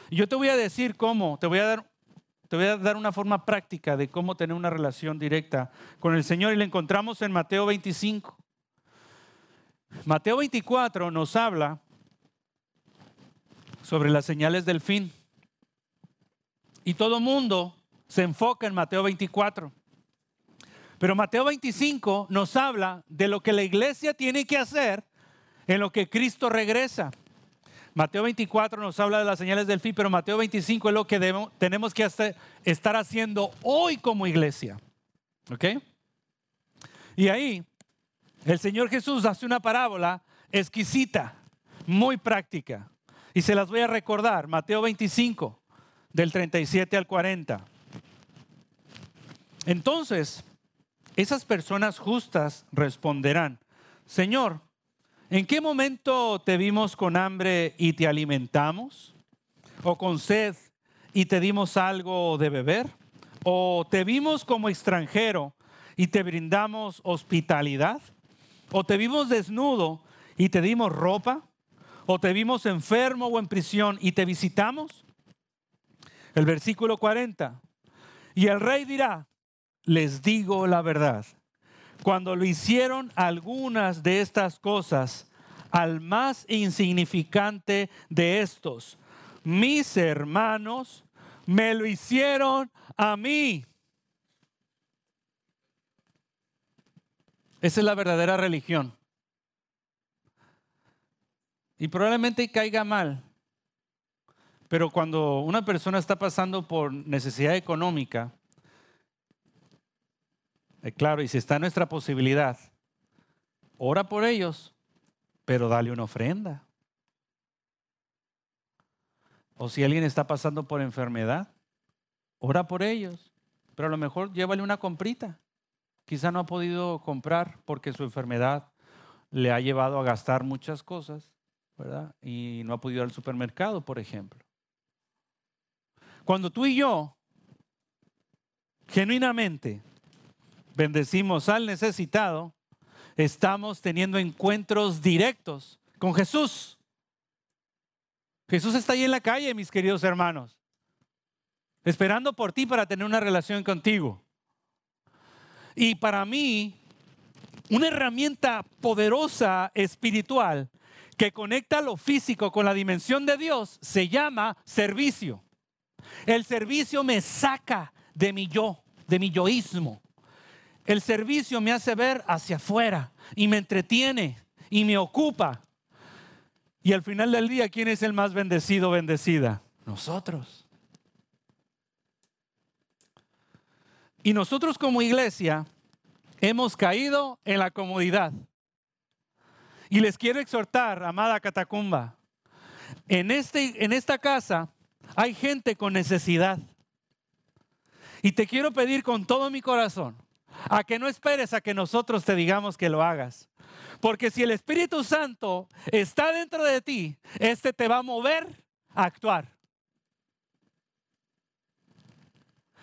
Y yo te voy a decir cómo, te voy a dar te voy a dar una forma práctica de cómo tener una relación directa con el Señor y la encontramos en Mateo 25. Mateo 24 nos habla sobre las señales del fin. Y todo mundo se enfoca en Mateo 24. Pero Mateo 25 nos habla de lo que la iglesia tiene que hacer en lo que Cristo regresa. Mateo 24 nos habla de las señales del fin, pero Mateo 25 es lo que tenemos que estar haciendo hoy como iglesia. ¿Ok? Y ahí el Señor Jesús hace una parábola exquisita, muy práctica. Y se las voy a recordar. Mateo 25, del 37 al 40. Entonces, esas personas justas responderán, Señor, ¿en qué momento te vimos con hambre y te alimentamos? ¿O con sed y te dimos algo de beber? ¿O te vimos como extranjero y te brindamos hospitalidad? ¿O te vimos desnudo y te dimos ropa? ¿O te vimos enfermo o en prisión y te visitamos? El versículo 40. Y el rey dirá, les digo la verdad. Cuando lo hicieron algunas de estas cosas al más insignificante de estos, mis hermanos, me lo hicieron a mí. Esa es la verdadera religión. Y probablemente caiga mal. Pero cuando una persona está pasando por necesidad económica, claro, y si está en nuestra posibilidad, ora por ellos, pero dale una ofrenda. O si alguien está pasando por enfermedad, ora por ellos, pero a lo mejor llévale una comprita. Quizá no ha podido comprar porque su enfermedad le ha llevado a gastar muchas cosas, ¿verdad? Y no ha podido ir al supermercado, por ejemplo. Cuando tú y yo, genuinamente, bendecimos al necesitado, estamos teniendo encuentros directos con Jesús. Jesús está ahí en la calle, mis queridos hermanos, esperando por ti para tener una relación contigo. Y para mí, una herramienta poderosa espiritual que conecta lo físico con la dimensión de Dios se llama servicio. El servicio me saca de mi yo, de mi yoísmo. El servicio me hace ver hacia afuera y me entretiene y me ocupa. Y al final del día, ¿quién es el más bendecido bendecida? Nosotros. Y nosotros como iglesia hemos caído en la comodidad. Y les quiero exhortar, amada catacumba, en, este, en esta casa hay gente con necesidad. Y te quiero pedir con todo mi corazón a que no esperes a que nosotros te digamos que lo hagas. Porque si el Espíritu Santo está dentro de ti, este te va a mover a actuar.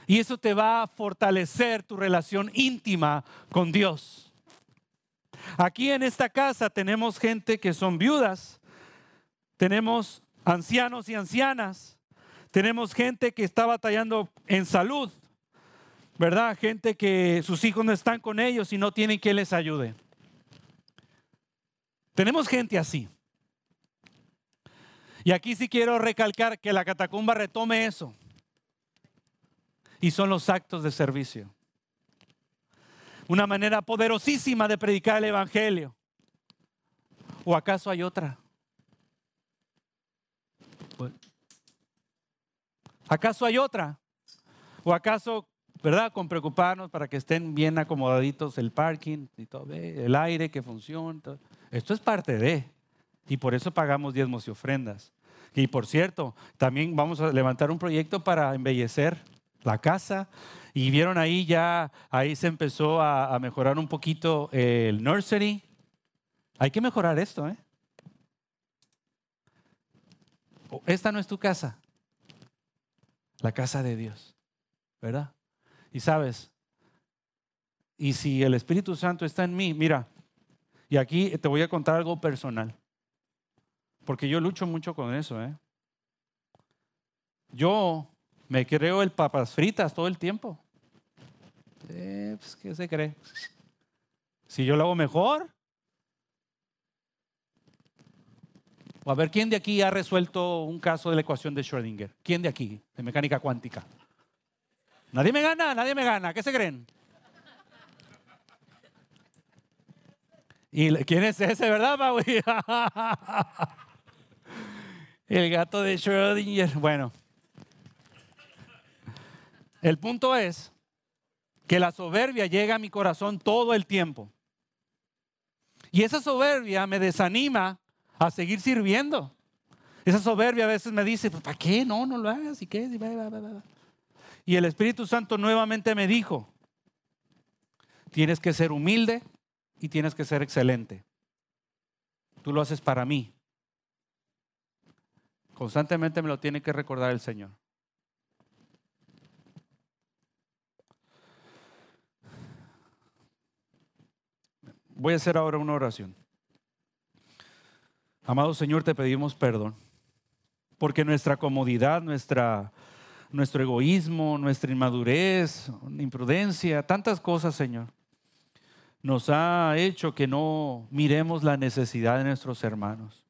Y eso te va a fortalecer tu relación íntima con Dios. Aquí en esta casa tenemos gente que son viudas, tenemos ancianos y ancianas, tenemos gente que está batallando en salud, ¿verdad? Gente que sus hijos no están con ellos y no tienen quien les ayude. Tenemos gente así. Y aquí sí quiero recalcar que la catacumba retome eso. Y son los actos de servicio. Una manera poderosísima de predicar el Evangelio. ¿O acaso hay otra? ¿Acaso hay otra? ¿O acaso ¿verdad? Con preocuparnos para que estén bien acomodaditos el parking y todo, el aire que funcione. Esto es parte de, y por eso pagamos diezmos y ofrendas. Y por cierto, también vamos a levantar un proyecto para embellecer la casa. Y vieron ahí ya, ahí se empezó a, mejorar un poquito el nursery. Hay que mejorar esto, ¿eh? Esta no es tu casa, la casa de Dios, ¿verdad? Y sabes, y si el Espíritu Santo está en mí, mira, y aquí te voy a contar algo personal, porque yo lucho mucho con eso, ¿eh? Yo me creo el papas fritas todo el tiempo. Eh, pues, ¿Qué se cree? Si yo lo hago mejor. O a ver, ¿quién de aquí ha resuelto un caso de la ecuación de Schrödinger? ¿Quién de aquí? De mecánica cuántica. Nadie me gana, nadie me gana. ¿Qué se creen? ¿Y quién es ese, verdad, Maui? El gato de Schrödinger. Bueno, el punto es que la soberbia llega a mi corazón todo el tiempo. Y esa soberbia me desanima a seguir sirviendo. Esa soberbia a veces me dice, pues, ¿para qué? No, no lo hagas. ¿Y qué? Y el Espíritu Santo nuevamente me dijo, tienes que ser humilde y tienes que ser excelente. Tú lo haces para mí. Constantemente me lo tiene que recordar el Señor. Voy a hacer ahora una oración. Amado Señor, te pedimos perdón, porque nuestra comodidad, nuestra, nuestro egoísmo, nuestra inmadurez, imprudencia, tantas cosas, Señor, nos ha hecho que no miremos la necesidad de nuestros hermanos.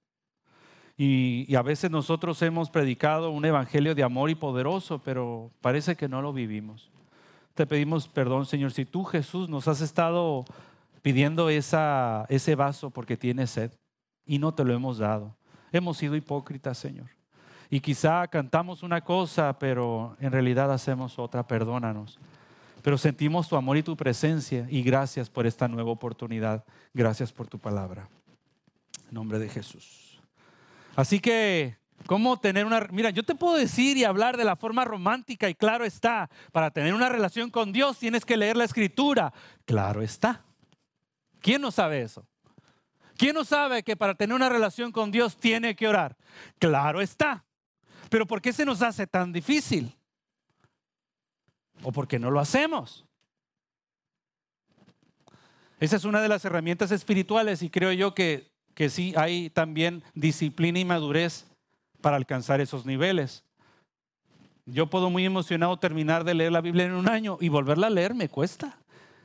Y, a veces nosotros hemos predicado un evangelio de amor y poderoso, pero parece que no lo vivimos. Te pedimos perdón, Señor, si tú, Jesús, nos has estado pidiendo ese vaso porque tiene sed y no te lo hemos dado. Hemos sido hipócritas, Señor. Y quizá cantamos una cosa, pero en realidad hacemos otra, perdónanos. Pero sentimos tu amor y tu presencia y gracias por esta nueva oportunidad. Gracias por tu palabra. En nombre de Jesús. Así que, ¿cómo tener una... Mira, yo te puedo decir y hablar de la forma romántica y claro está, para tener una relación con Dios tienes que leer la escritura. Claro está. ¿Quién no sabe eso? ¿Quién no sabe que para tener una relación con Dios tiene que orar? Claro está. Pero ¿por qué se nos hace tan difícil? ¿O por qué no lo hacemos? Esa es una de las herramientas espirituales y creo yo que, que sí hay también disciplina y madurez para alcanzar esos niveles. Yo puedo muy emocionado terminar de leer la Biblia en un año y volverla a leer me cuesta.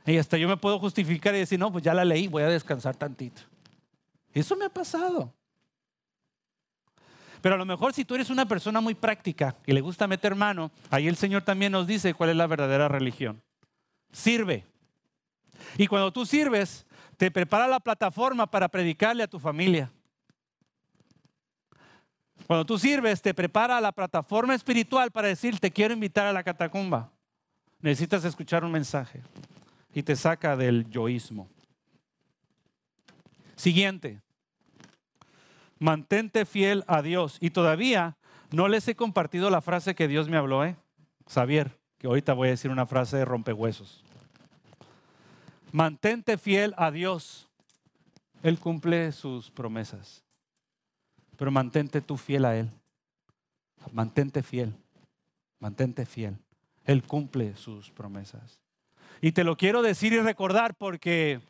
Y hasta yo me puedo justificar y decir, no, pues ya la leí, voy a descansar tantito. Eso me ha pasado. Pero a lo mejor si tú eres una persona muy práctica y le gusta meter mano, ahí el Señor también nos dice cuál es la verdadera religión. Sirve. Y cuando tú sirves, te prepara la plataforma para predicarle a tu familia. Cuando tú sirves, te prepara la plataforma espiritual para decir, te quiero invitar a la catacumba. Necesitas escuchar un mensaje y te saca del yoísmo. Siguiente, mantente fiel a Dios. Y todavía no les he compartido la frase que Dios me habló, ¿eh? Xavier, que ahorita voy a decir una frase de rompehuesos. Mantente fiel a Dios. Él cumple sus promesas. Pero mantente tú fiel a Él. Mantente fiel. Mantente fiel. Él cumple sus promesas. Y te lo quiero decir y recordar porque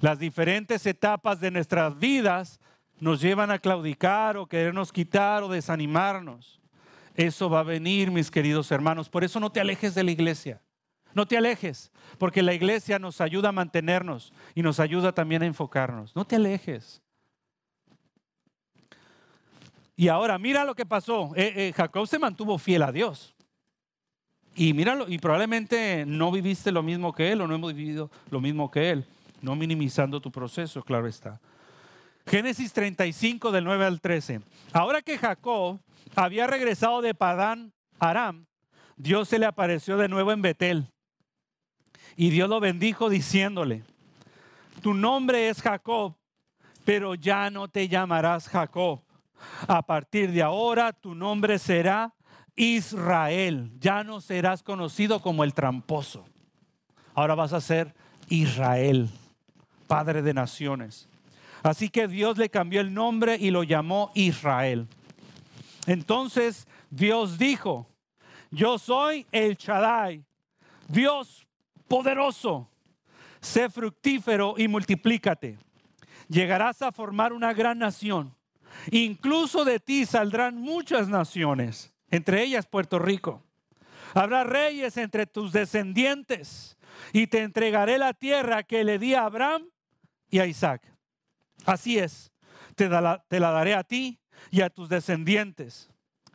las diferentes etapas de nuestras vidas nos llevan a claudicar o querernos quitar o desanimarnos. Eso va a venir, mis queridos hermanos. Por eso no te alejes de la iglesia. No te alejes, porque la iglesia nos ayuda a mantenernos y nos ayuda también a enfocarnos. No te alejes. Y ahora, mira lo que pasó. Eh, eh, Jacob se mantuvo fiel a Dios. Y míralo, y probablemente no viviste lo mismo que él o no hemos vivido lo mismo que él, no minimizando tu proceso, claro está. Génesis 35 del 9 al 13. Ahora que Jacob había regresado de Padán Aram, Dios se le apareció de nuevo en Betel. Y Dios lo bendijo diciéndole, tu nombre es Jacob, pero ya no te llamarás Jacob. A partir de ahora tu nombre será Israel. Ya no serás conocido como el tramposo. Ahora vas a ser Israel, Padre de naciones. Así que Dios le cambió el nombre y lo llamó Israel. Entonces Dios dijo, yo soy el Shaddai, Dios poderoso. Sé fructífero y multiplícate. Llegarás a formar una gran nación. Incluso de ti saldrán muchas naciones, entre ellas Puerto Rico. Habrá reyes entre tus descendientes y te entregaré la tierra que le di a Abraham y a Isaac. Así es, te, la, la daré a ti y a tus descendientes.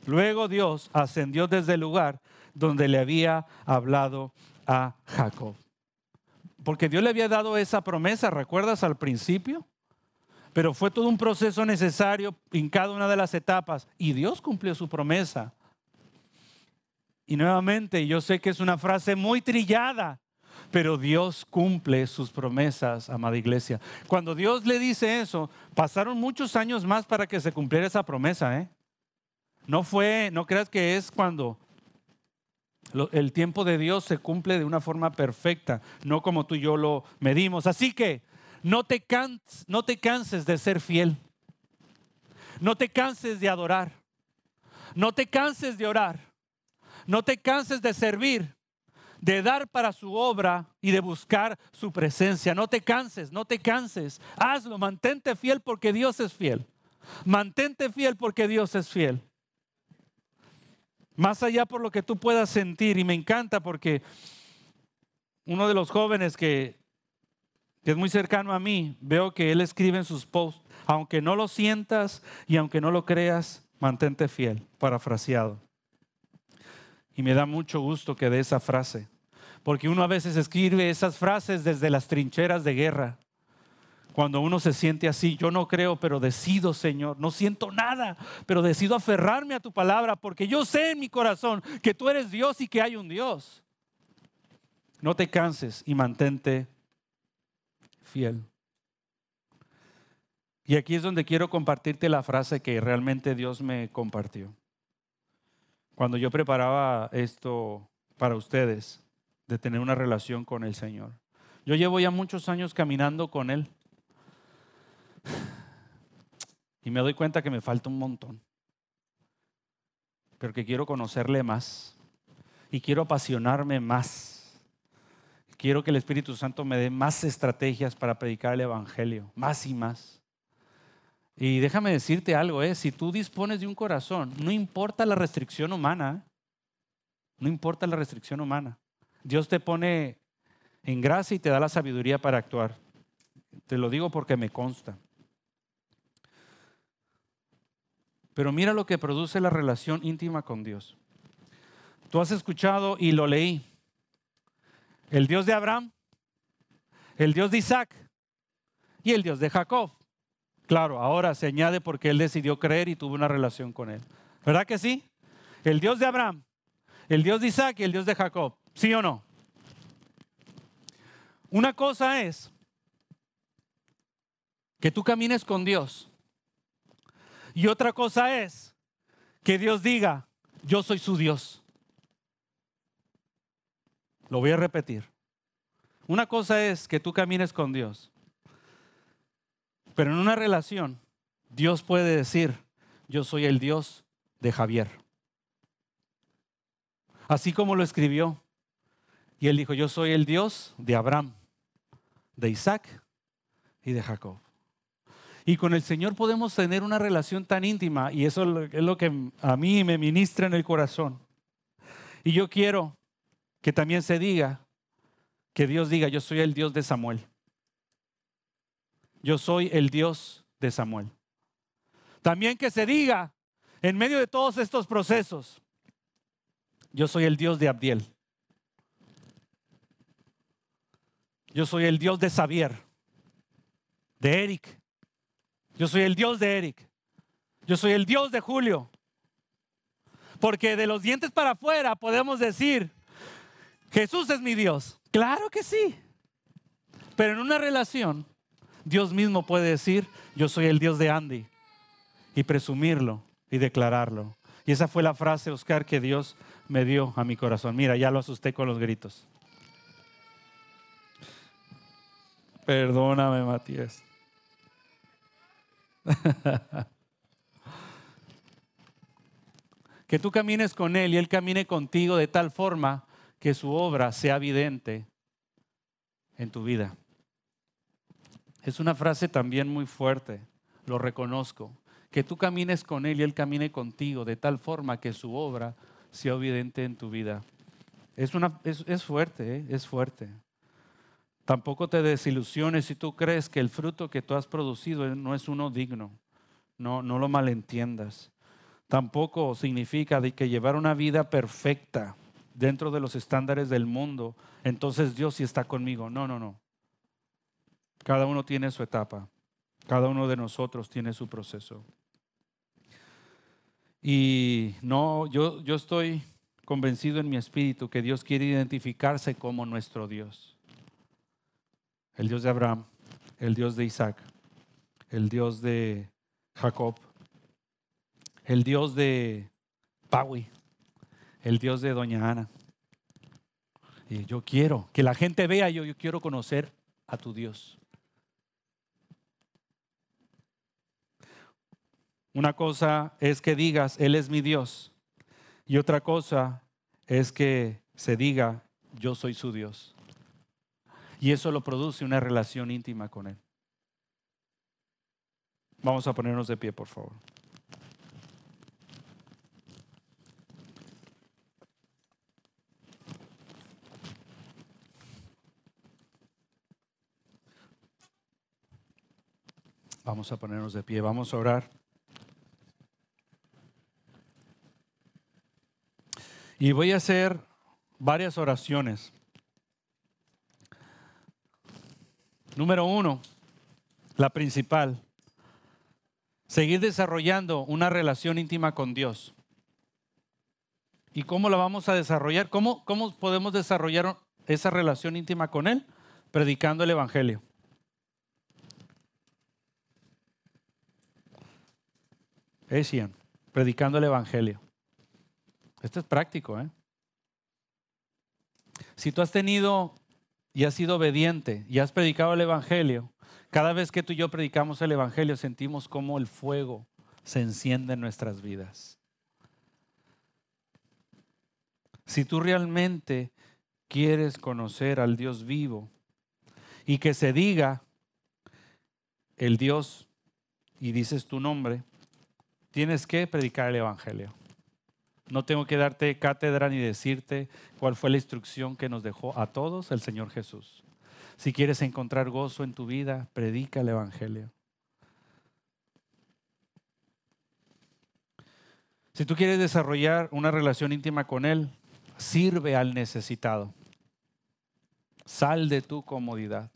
Luego Dios ascendió desde el lugar donde le había hablado a Jacob. Porque Dios le había dado esa promesa, ¿recuerdas al principio? Pero fue todo un proceso necesario en cada una de las etapas y Dios cumplió su promesa. Y nuevamente, yo sé que es una frase muy trillada, pero Dios cumple sus promesas, amada iglesia. Cuando Dios le dice eso, pasaron muchos años más para que se cumpliera esa promesa, ¿eh? No fue, no creas que es cuando el tiempo de Dios se cumple de una forma perfecta, no como tú y yo lo medimos. Así que no te, no te canses de ser fiel. No te canses de adorar. No te canses de orar. No te canses de servir, de dar para su obra y de buscar su presencia. No te canses, no te canses. Hazlo, mantente fiel porque Dios es fiel. Mantente fiel porque Dios es fiel. Más allá por lo que tú puedas sentir. Y me encanta porque uno de los jóvenes que, es muy cercano a mí, veo que él escribe en sus posts, aunque no lo sientas y aunque no lo creas, mantente fiel, parafraseado. Y me da mucho gusto que dé esa frase, porque uno a veces escribe esas frases desde las trincheras de guerra cuando uno se siente así, yo no creo, pero decido, Señor, no siento nada, pero decido aferrarme a tu palabra porque yo sé en mi corazón que tú eres Dios y que hay un Dios. No te canses y mantente fiel. Y aquí es donde quiero compartirte la frase que realmente Dios me compartió. Cuando yo preparaba esto para ustedes, de tener una relación con el Señor. Yo llevo ya muchos años caminando con Él. Y me doy cuenta que me falta un montón. Pero que quiero conocerle más. Y quiero apasionarme más. Quiero que el Espíritu Santo me dé más estrategias para predicar el Evangelio. Más y más. Y déjame decirte algo, ¿eh? si tú dispones de un corazón, no importa la restricción humana, ¿eh? no importa la restricción humana. Dios te pone en gracia y te da la sabiduría para actuar. Te lo digo porque me consta. Pero mira lo que produce la relación íntima con Dios. Tú has escuchado y lo leí. El Dios de Abraham, el Dios de Isaac y el Dios de Jacob. Claro, ahora se añade porque él decidió creer y tuvo una relación con él. ¿Verdad que sí? El Dios de Abraham, el Dios de Isaac y el Dios de Jacob. ¿Sí o no? Una cosa es que tú camines con Dios y otra cosa es que Dios diga, yo soy su Dios. Lo voy a repetir. Una cosa es que tú camines con Dios. Pero en una relación, Dios puede decir, yo soy el Dios de Javier. Así como lo escribió. Y él dijo, yo soy el Dios de Abraham, de Isaac y de Jacob. Y con el Señor podemos tener una relación tan íntima y eso es lo que a mí me ministra en el corazón. Y yo quiero que también se diga, que Dios diga, yo soy el Dios de Samuel. Yo soy el Dios de Samuel. También que se diga, en medio de todos estos procesos, yo soy el Dios de Abdiel. Yo soy el Dios de Xavier, de Eric, yo soy el Dios de Eric. Yo soy el Dios de Julio. Porque de los dientes para afuera podemos decir, Jesús es mi Dios. Claro que sí. Pero en una relación, Dios mismo puede decir, yo soy el Dios de Andy. Y presumirlo y declararlo. Y esa fue la frase, Oscar, que Dios me dio a mi corazón. Mira, ya lo asusté con los gritos. Perdóname, Matías. que tú camines con Él y Él camine contigo de tal forma que su obra sea evidente en tu vida. Es una frase también muy fuerte, lo reconozco. Que tú camines con Él y Él camine contigo de tal forma que su obra sea evidente en tu vida. Es, una, es, fuerte, ¿eh? es fuerte. Tampoco te desilusiones si tú crees que el fruto que tú has producido no es uno digno. No, no lo malentiendas. Tampoco significa que llevar una vida perfecta dentro de los estándares del mundo, entonces Dios sí está conmigo. No, no, no. Cada uno tiene su etapa. Cada uno de nosotros tiene su proceso. Y no, yo, yo estoy convencido en mi espíritu que Dios quiere identificarse como nuestro Dios. El Dios de Abraham, el Dios de Isaac, el Dios de Jacob, el Dios de Paui, el Dios de Doña Ana. Y yo quiero que la gente vea, yo, yo quiero conocer a tu Dios. Una cosa es que digas, Él es mi Dios. Y otra cosa es que se diga, yo soy su Dios. Y eso lo produce una relación íntima con Él. Vamos a ponernos de pie, por favor. Vamos a ponernos de pie, vamos a orar. Y voy a hacer varias oraciones. Número uno, la principal, seguir desarrollando una relación íntima con Dios. ¿Y cómo la vamos a desarrollar? ¿Cómo, cómo podemos desarrollar esa relación íntima con Él? Predicando el Evangelio. Decían, predicando el Evangelio. Esto es práctico, ¿eh? Si tú has tenido y has sido obediente y has predicado el Evangelio, cada vez que tú y yo predicamos el Evangelio sentimos como el fuego se enciende en nuestras vidas. Si tú realmente quieres conocer al Dios vivo y que se diga el Dios y dices tu nombre, tienes que predicar el Evangelio. No tengo que darte cátedra ni decirte cuál fue la instrucción que nos dejó a todos el Señor Jesús. Si quieres encontrar gozo en tu vida, predica el Evangelio. Si tú quieres desarrollar una relación íntima con Él, sirve al necesitado. Sal de tu comodidad.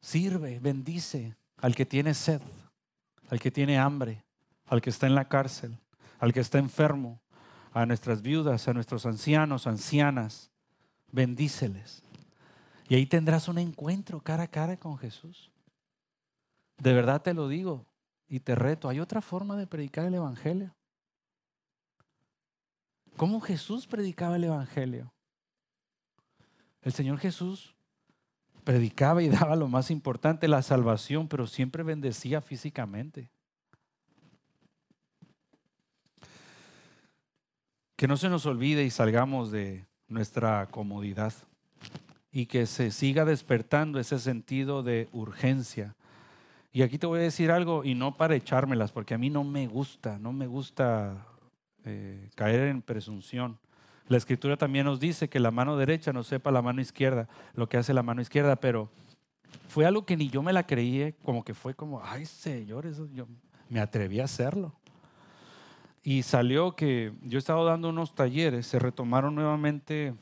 Sirve, bendice al que tiene sed al que tiene hambre, al que está en la cárcel, al que está enfermo, a nuestras viudas, a nuestros ancianos, ancianas. Bendíceles. Y ahí tendrás un encuentro cara a cara con Jesús. De verdad te lo digo y te reto. Hay otra forma de predicar el Evangelio. ¿Cómo Jesús predicaba el Evangelio? El Señor Jesús predicaba y daba lo más importante, la salvación, pero siempre bendecía físicamente. Que no se nos olvide y salgamos de nuestra comodidad y que se siga despertando ese sentido de urgencia. Y aquí te voy a decir algo y no para echármelas, porque a mí no me gusta, no me gusta eh, caer en presunción. La escritura también nos dice que la mano derecha no sepa la mano izquierda lo que hace la mano izquierda, pero fue algo que ni yo me la creí, como que fue como, ay Señor, eso yo me atreví a hacerlo. Y salió que yo estaba dando unos talleres, se retomaron nuevamente,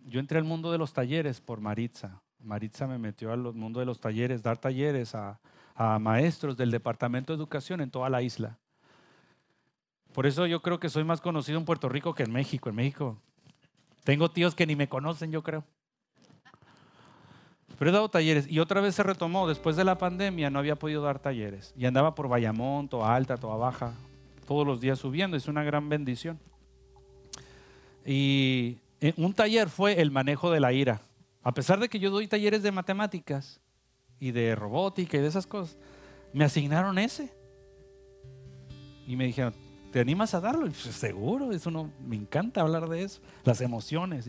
yo entré al mundo de los talleres por Maritza. Maritza me metió al mundo de los talleres, dar talleres a, a maestros del Departamento de Educación en toda la isla. Por eso yo creo que soy más conocido en Puerto Rico que en México. En México tengo tíos que ni me conocen, yo creo. Pero he dado talleres y otra vez se retomó. Después de la pandemia no había podido dar talleres. Y andaba por Bayamón, toda alta, toda baja, todos los días subiendo. Es una gran bendición. Y eh, un taller fue el manejo de la ira. A pesar de que yo doy talleres de matemáticas y de robótica y de esas cosas, me asignaron ese. Y me dijeron, ¿te animas a darlo? Pues, seguro, eso no, me encanta hablar de eso, las emociones.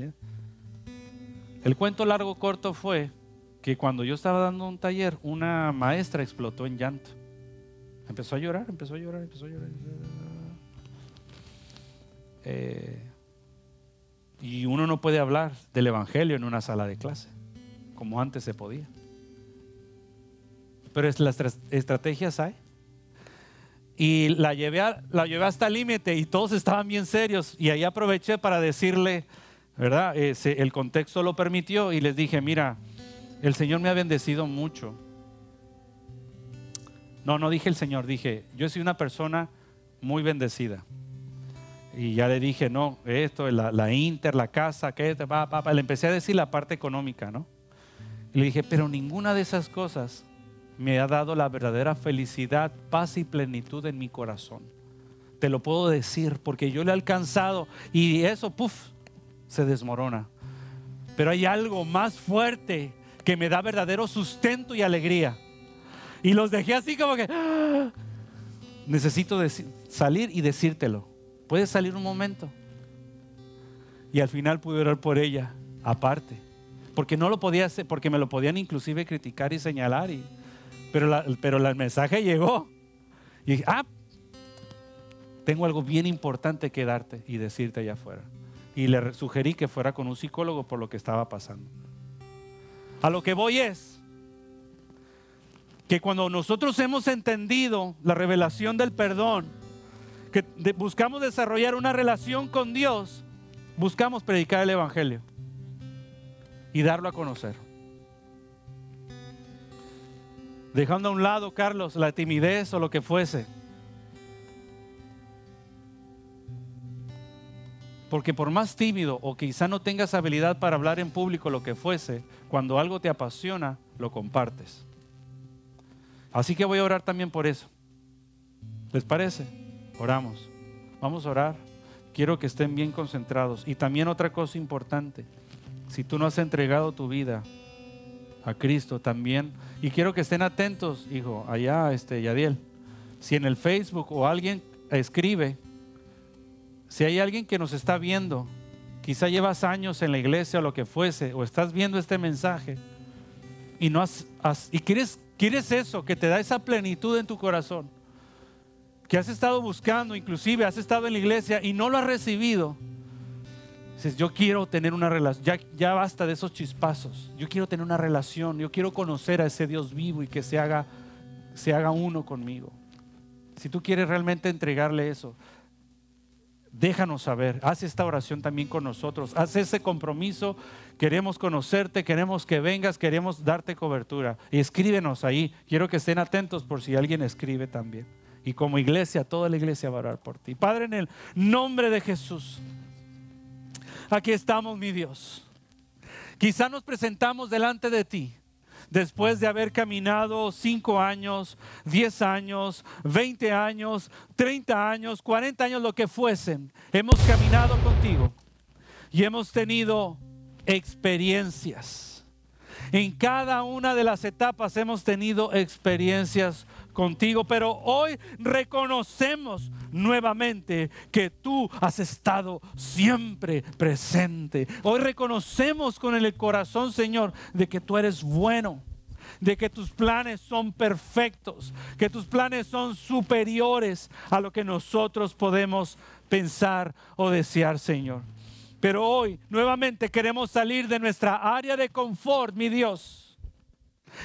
El cuento largo corto fue que cuando yo estaba dando un taller, una maestra explotó en llanto. Empezó a llorar, empezó a llorar, empezó a llorar. Eh, y uno no puede hablar del Evangelio en una sala de clase, como antes se podía. Pero las estrategias hay. Y la llevé, la llevé hasta el límite y todos estaban bien serios. Y ahí aproveché para decirle, ¿verdad? el contexto lo permitió y les dije, mira, el Señor me ha bendecido mucho. No, no dije el Señor, dije, yo soy una persona muy bendecida. Y ya le dije, no, esto, la, la Inter, la casa, que va, Le empecé a decir la parte económica, ¿no? Y le dije, pero ninguna de esas cosas me ha dado la verdadera felicidad, paz y plenitud en mi corazón. Te lo puedo decir porque yo le he alcanzado y eso, puff, se desmorona. Pero hay algo más fuerte que me da verdadero sustento y alegría. Y los dejé así como que, ¡ah! necesito salir y decírtelo. Puedes salir un momento. Y al final pude orar por ella, aparte. Porque no lo podía hacer, porque me lo podían inclusive criticar y señalar. Y, pero, pero el mensaje llegó. Y dije, ah, tengo algo bien importante que darte y decirte allá afuera. Y le sugerí que fuera con un psicólogo por lo que estaba pasando. A lo que voy es que cuando nosotros hemos entendido la revelación del perdón, que buscamos desarrollar una relación con Dios, buscamos predicar el Evangelio y darlo a conocer. Dejando a un lado, Carlos, la timidez o lo que fuese. Porque por más tímido o quizá no tengas habilidad para hablar en público lo que fuese, cuando algo te apasiona, lo compartes. Así que voy a orar también por eso. ¿Les parece? Oramos. Vamos a orar. Quiero que estén bien concentrados. Y también otra cosa importante. Si tú no has entregado tu vida a Cristo también, y quiero que estén atentos, hijo, allá, este, Yadiel. Si en el Facebook o alguien escribe, si hay alguien que nos está viendo, quizá llevas años en la iglesia o lo que fuese, o estás viendo este mensaje y no has, y quieres, quieres eso, que te da esa plenitud en tu corazón que has estado buscando, inclusive has estado en la iglesia y no lo has recibido. Dices, yo quiero tener una relación, ya, ya basta de esos chispazos, yo quiero tener una relación, yo quiero conocer a ese Dios vivo y que se haga, se haga uno conmigo. Si tú quieres realmente entregarle eso, déjanos saber, haz esta oración también con nosotros, haz ese compromiso, queremos conocerte, queremos que vengas, queremos darte cobertura. Y escríbenos ahí, quiero que estén atentos por si alguien escribe también. Y como iglesia, toda la iglesia va a orar por ti. Padre, en el nombre de Jesús, aquí estamos, mi Dios. Quizá nos presentamos delante de ti después de haber caminado cinco años, diez años, veinte años, treinta años, cuarenta años, lo que fuesen. Hemos caminado contigo y hemos tenido experiencias. En cada una de las etapas hemos tenido experiencias contigo, pero hoy reconocemos nuevamente que tú has estado siempre presente. Hoy reconocemos con el corazón, Señor, de que tú eres bueno de que tus planes son perfectos, que tus planes son superiores a lo que nosotros podemos pensar o desear, Señor. Pero hoy nuevamente queremos salir de nuestra área de confort, mi Dios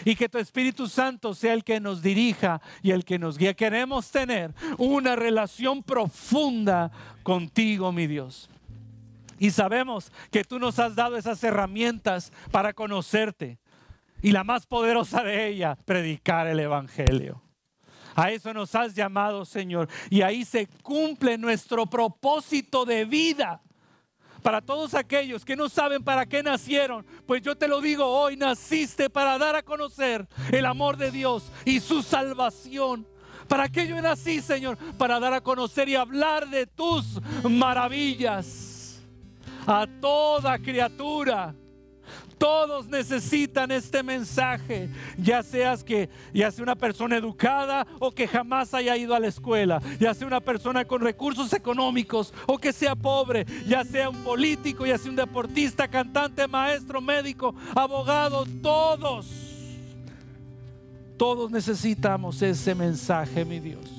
y que tu Espíritu Santo sea el que nos dirija y el que nos guíe. Queremos tener una relación profunda contigo, mi Dios. Y sabemos que tú nos has dado esas herramientas para conocerte. Y la más poderosa de ellas, predicar el Evangelio. A eso nos has llamado, Señor. Y ahí se cumple nuestro propósito de vida. Para todos aquellos que no saben para qué nacieron, pues yo te lo digo hoy, naciste para dar a conocer el amor de Dios y su salvación. ¿Para qué yo nací, Señor? Para dar a conocer y hablar de tus maravillas a toda criatura. Todos necesitan este mensaje, ya seas que ya sea una persona educada o que jamás haya ido a la escuela, ya sea una persona con recursos económicos o que sea pobre, ya sea un político, ya sea un deportista, cantante, maestro, médico, abogado, todos. Todos necesitamos ese mensaje, mi Dios.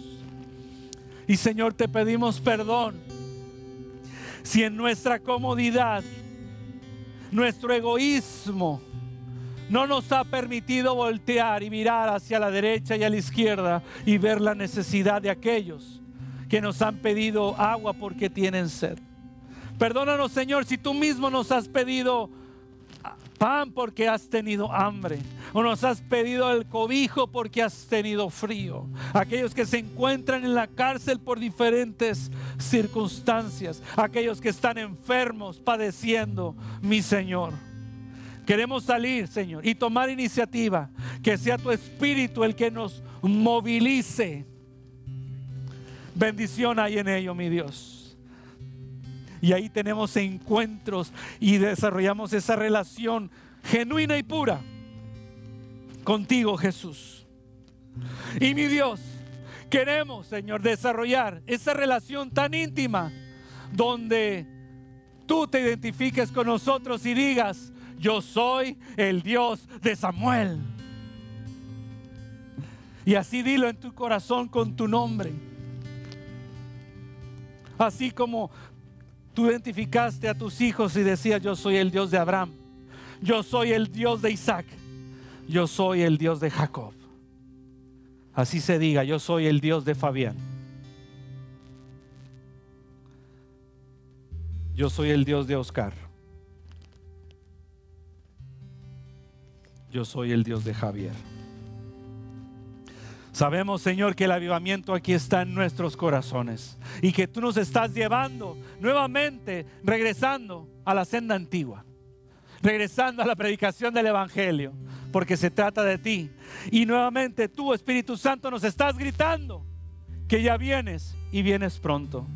Y Señor, te pedimos perdón si en nuestra comodidad nuestro egoísmo no nos ha permitido voltear y mirar hacia la derecha y a la izquierda y ver la necesidad de aquellos que nos han pedido agua porque tienen sed. Perdónanos, Señor, si tú mismo nos has pedido pan porque has tenido hambre o nos has pedido el cobijo porque has tenido frío. Aquellos que se encuentran en la cárcel por diferentes circunstancias, aquellos que están enfermos, padeciendo, mi Señor. Queremos salir, Señor, y tomar iniciativa, que sea tu espíritu el que nos movilice. Bendición hay en ello, mi Dios. Y ahí tenemos encuentros y desarrollamos esa relación genuina y pura contigo, Jesús. Y mi Dios, queremos, Señor, desarrollar esa relación tan íntima donde tú te identifiques con nosotros y digas, yo soy el Dios de Samuel. Y así dilo en tu corazón con tu nombre. Así como tú identificaste a tus hijos y decías, yo soy el Dios de Abraham, yo soy el Dios de Isaac, yo soy el Dios de Jacob. Así se diga, yo soy el Dios de Fabián. Yo soy el Dios de Oscar. Yo soy el Dios de Javier. Sabemos, Señor, que el avivamiento aquí está en nuestros corazones y que tú nos estás llevando nuevamente, regresando a la senda antigua, regresando a la predicación del Evangelio, porque se trata de ti. Y nuevamente tú, Espíritu Santo, nos estás gritando que ya vienes y vienes pronto.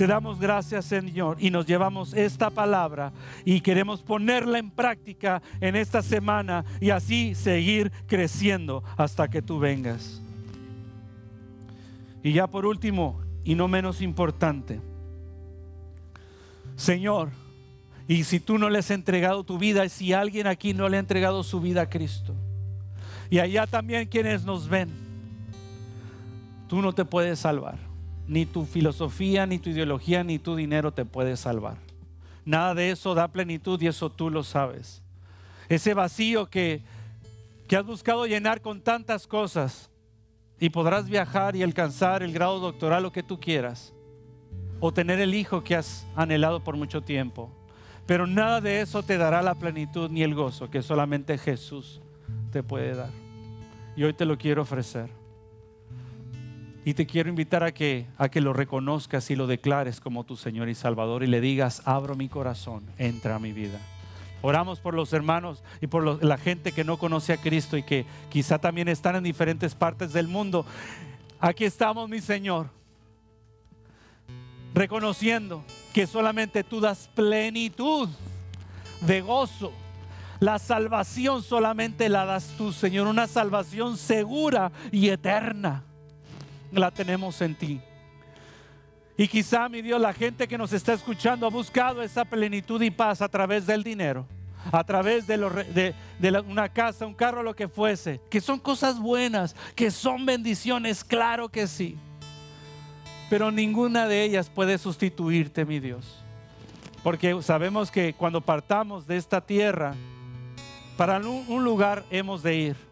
Te damos gracias, Señor, y nos llevamos esta palabra y queremos ponerla en práctica en esta semana y así seguir creciendo hasta que tú vengas. Y ya por último, y no menos importante, Señor, y si tú no le has entregado tu vida, si alguien aquí no le ha entregado su vida a Cristo, y allá también quienes nos ven, tú no te puedes salvar ni tu filosofía, ni tu ideología, ni tu dinero te puede salvar. Nada de eso da plenitud y eso tú lo sabes. Ese vacío que, que has buscado llenar con tantas cosas y podrás viajar y alcanzar el grado doctoral, lo que tú quieras, o tener el hijo que has anhelado por mucho tiempo. Pero nada de eso te dará la plenitud ni el gozo que solamente Jesús te puede dar. Y hoy te lo quiero ofrecer. Y te quiero invitar a que, a que lo reconozcas y lo declares como tu Señor y Salvador y le digas, abro mi corazón, entra a mi vida. Oramos por los hermanos y por la gente que no conoce a Cristo y que quizá también están en diferentes partes del mundo. Aquí estamos, mi Señor, reconociendo que solamente tú das plenitud de gozo. La salvación solamente la das tú, Señor, una salvación segura y eterna la tenemos en ti. Y quizá, mi Dios, la gente que nos está escuchando ha buscado esa plenitud y paz a través del dinero, a través de, una casa, un carro, lo que fuese, que son cosas buenas, que son bendiciones, claro que sí. Pero ninguna de ellas puede sustituirte, mi Dios. Porque sabemos que cuando partamos de esta tierra, para un lugar hemos de ir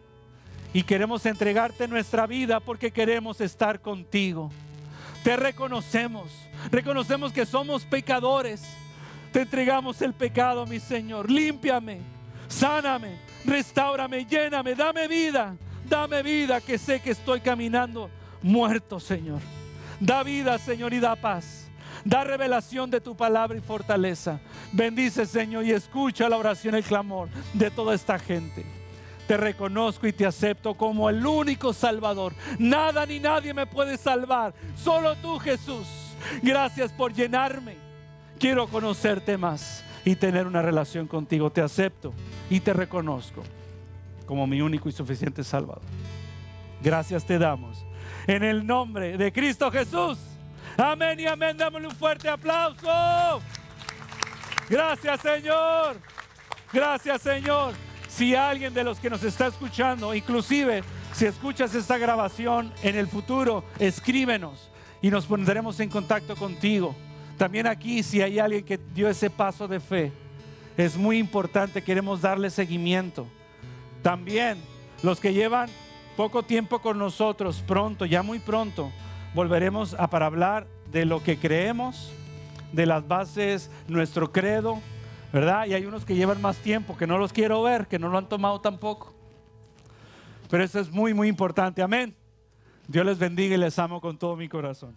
y queremos entregarte nuestra vida porque queremos estar contigo. Te reconocemos, reconocemos que somos pecadores. Te entregamos el pecado, mi Señor. Límpiame, sáname, restaurame, lléname, dame vida Dame vida que sé que estoy caminando muerto, Señor. Da vida, Señor, y da paz. Da revelación de tu palabra y fortaleza. Bendice, Señor, y escucha la oración y el clamor de toda esta gente. Te reconozco y te acepto como el único Salvador. Nada ni nadie me puede salvar. Solo tú, Jesús. Gracias por llenarme. Quiero conocerte más y tener una relación contigo. Te acepto y te reconozco como mi único y suficiente Salvador. Gracias te damos. En el nombre de Cristo Jesús. Amén y amén. Dámosle un fuerte aplauso. Gracias Señor. Gracias Señor. Si alguien de los que nos está escuchando, inclusive si escuchas esta grabación en el futuro, escríbenos y nos pondremos en contacto contigo. También aquí, si hay alguien que dio ese paso de fe, es muy importante, queremos darle seguimiento. También los que llevan poco tiempo con nosotros, pronto, ya muy pronto, volveremos a para hablar de lo que creemos, de las bases, nuestro credo, ¿verdad? Y hay unos que llevan más tiempo, que no los quiero ver, que no lo han tomado tampoco. Pero eso es muy, muy importante. Amén. Dios les bendiga y les amo con todo mi corazón.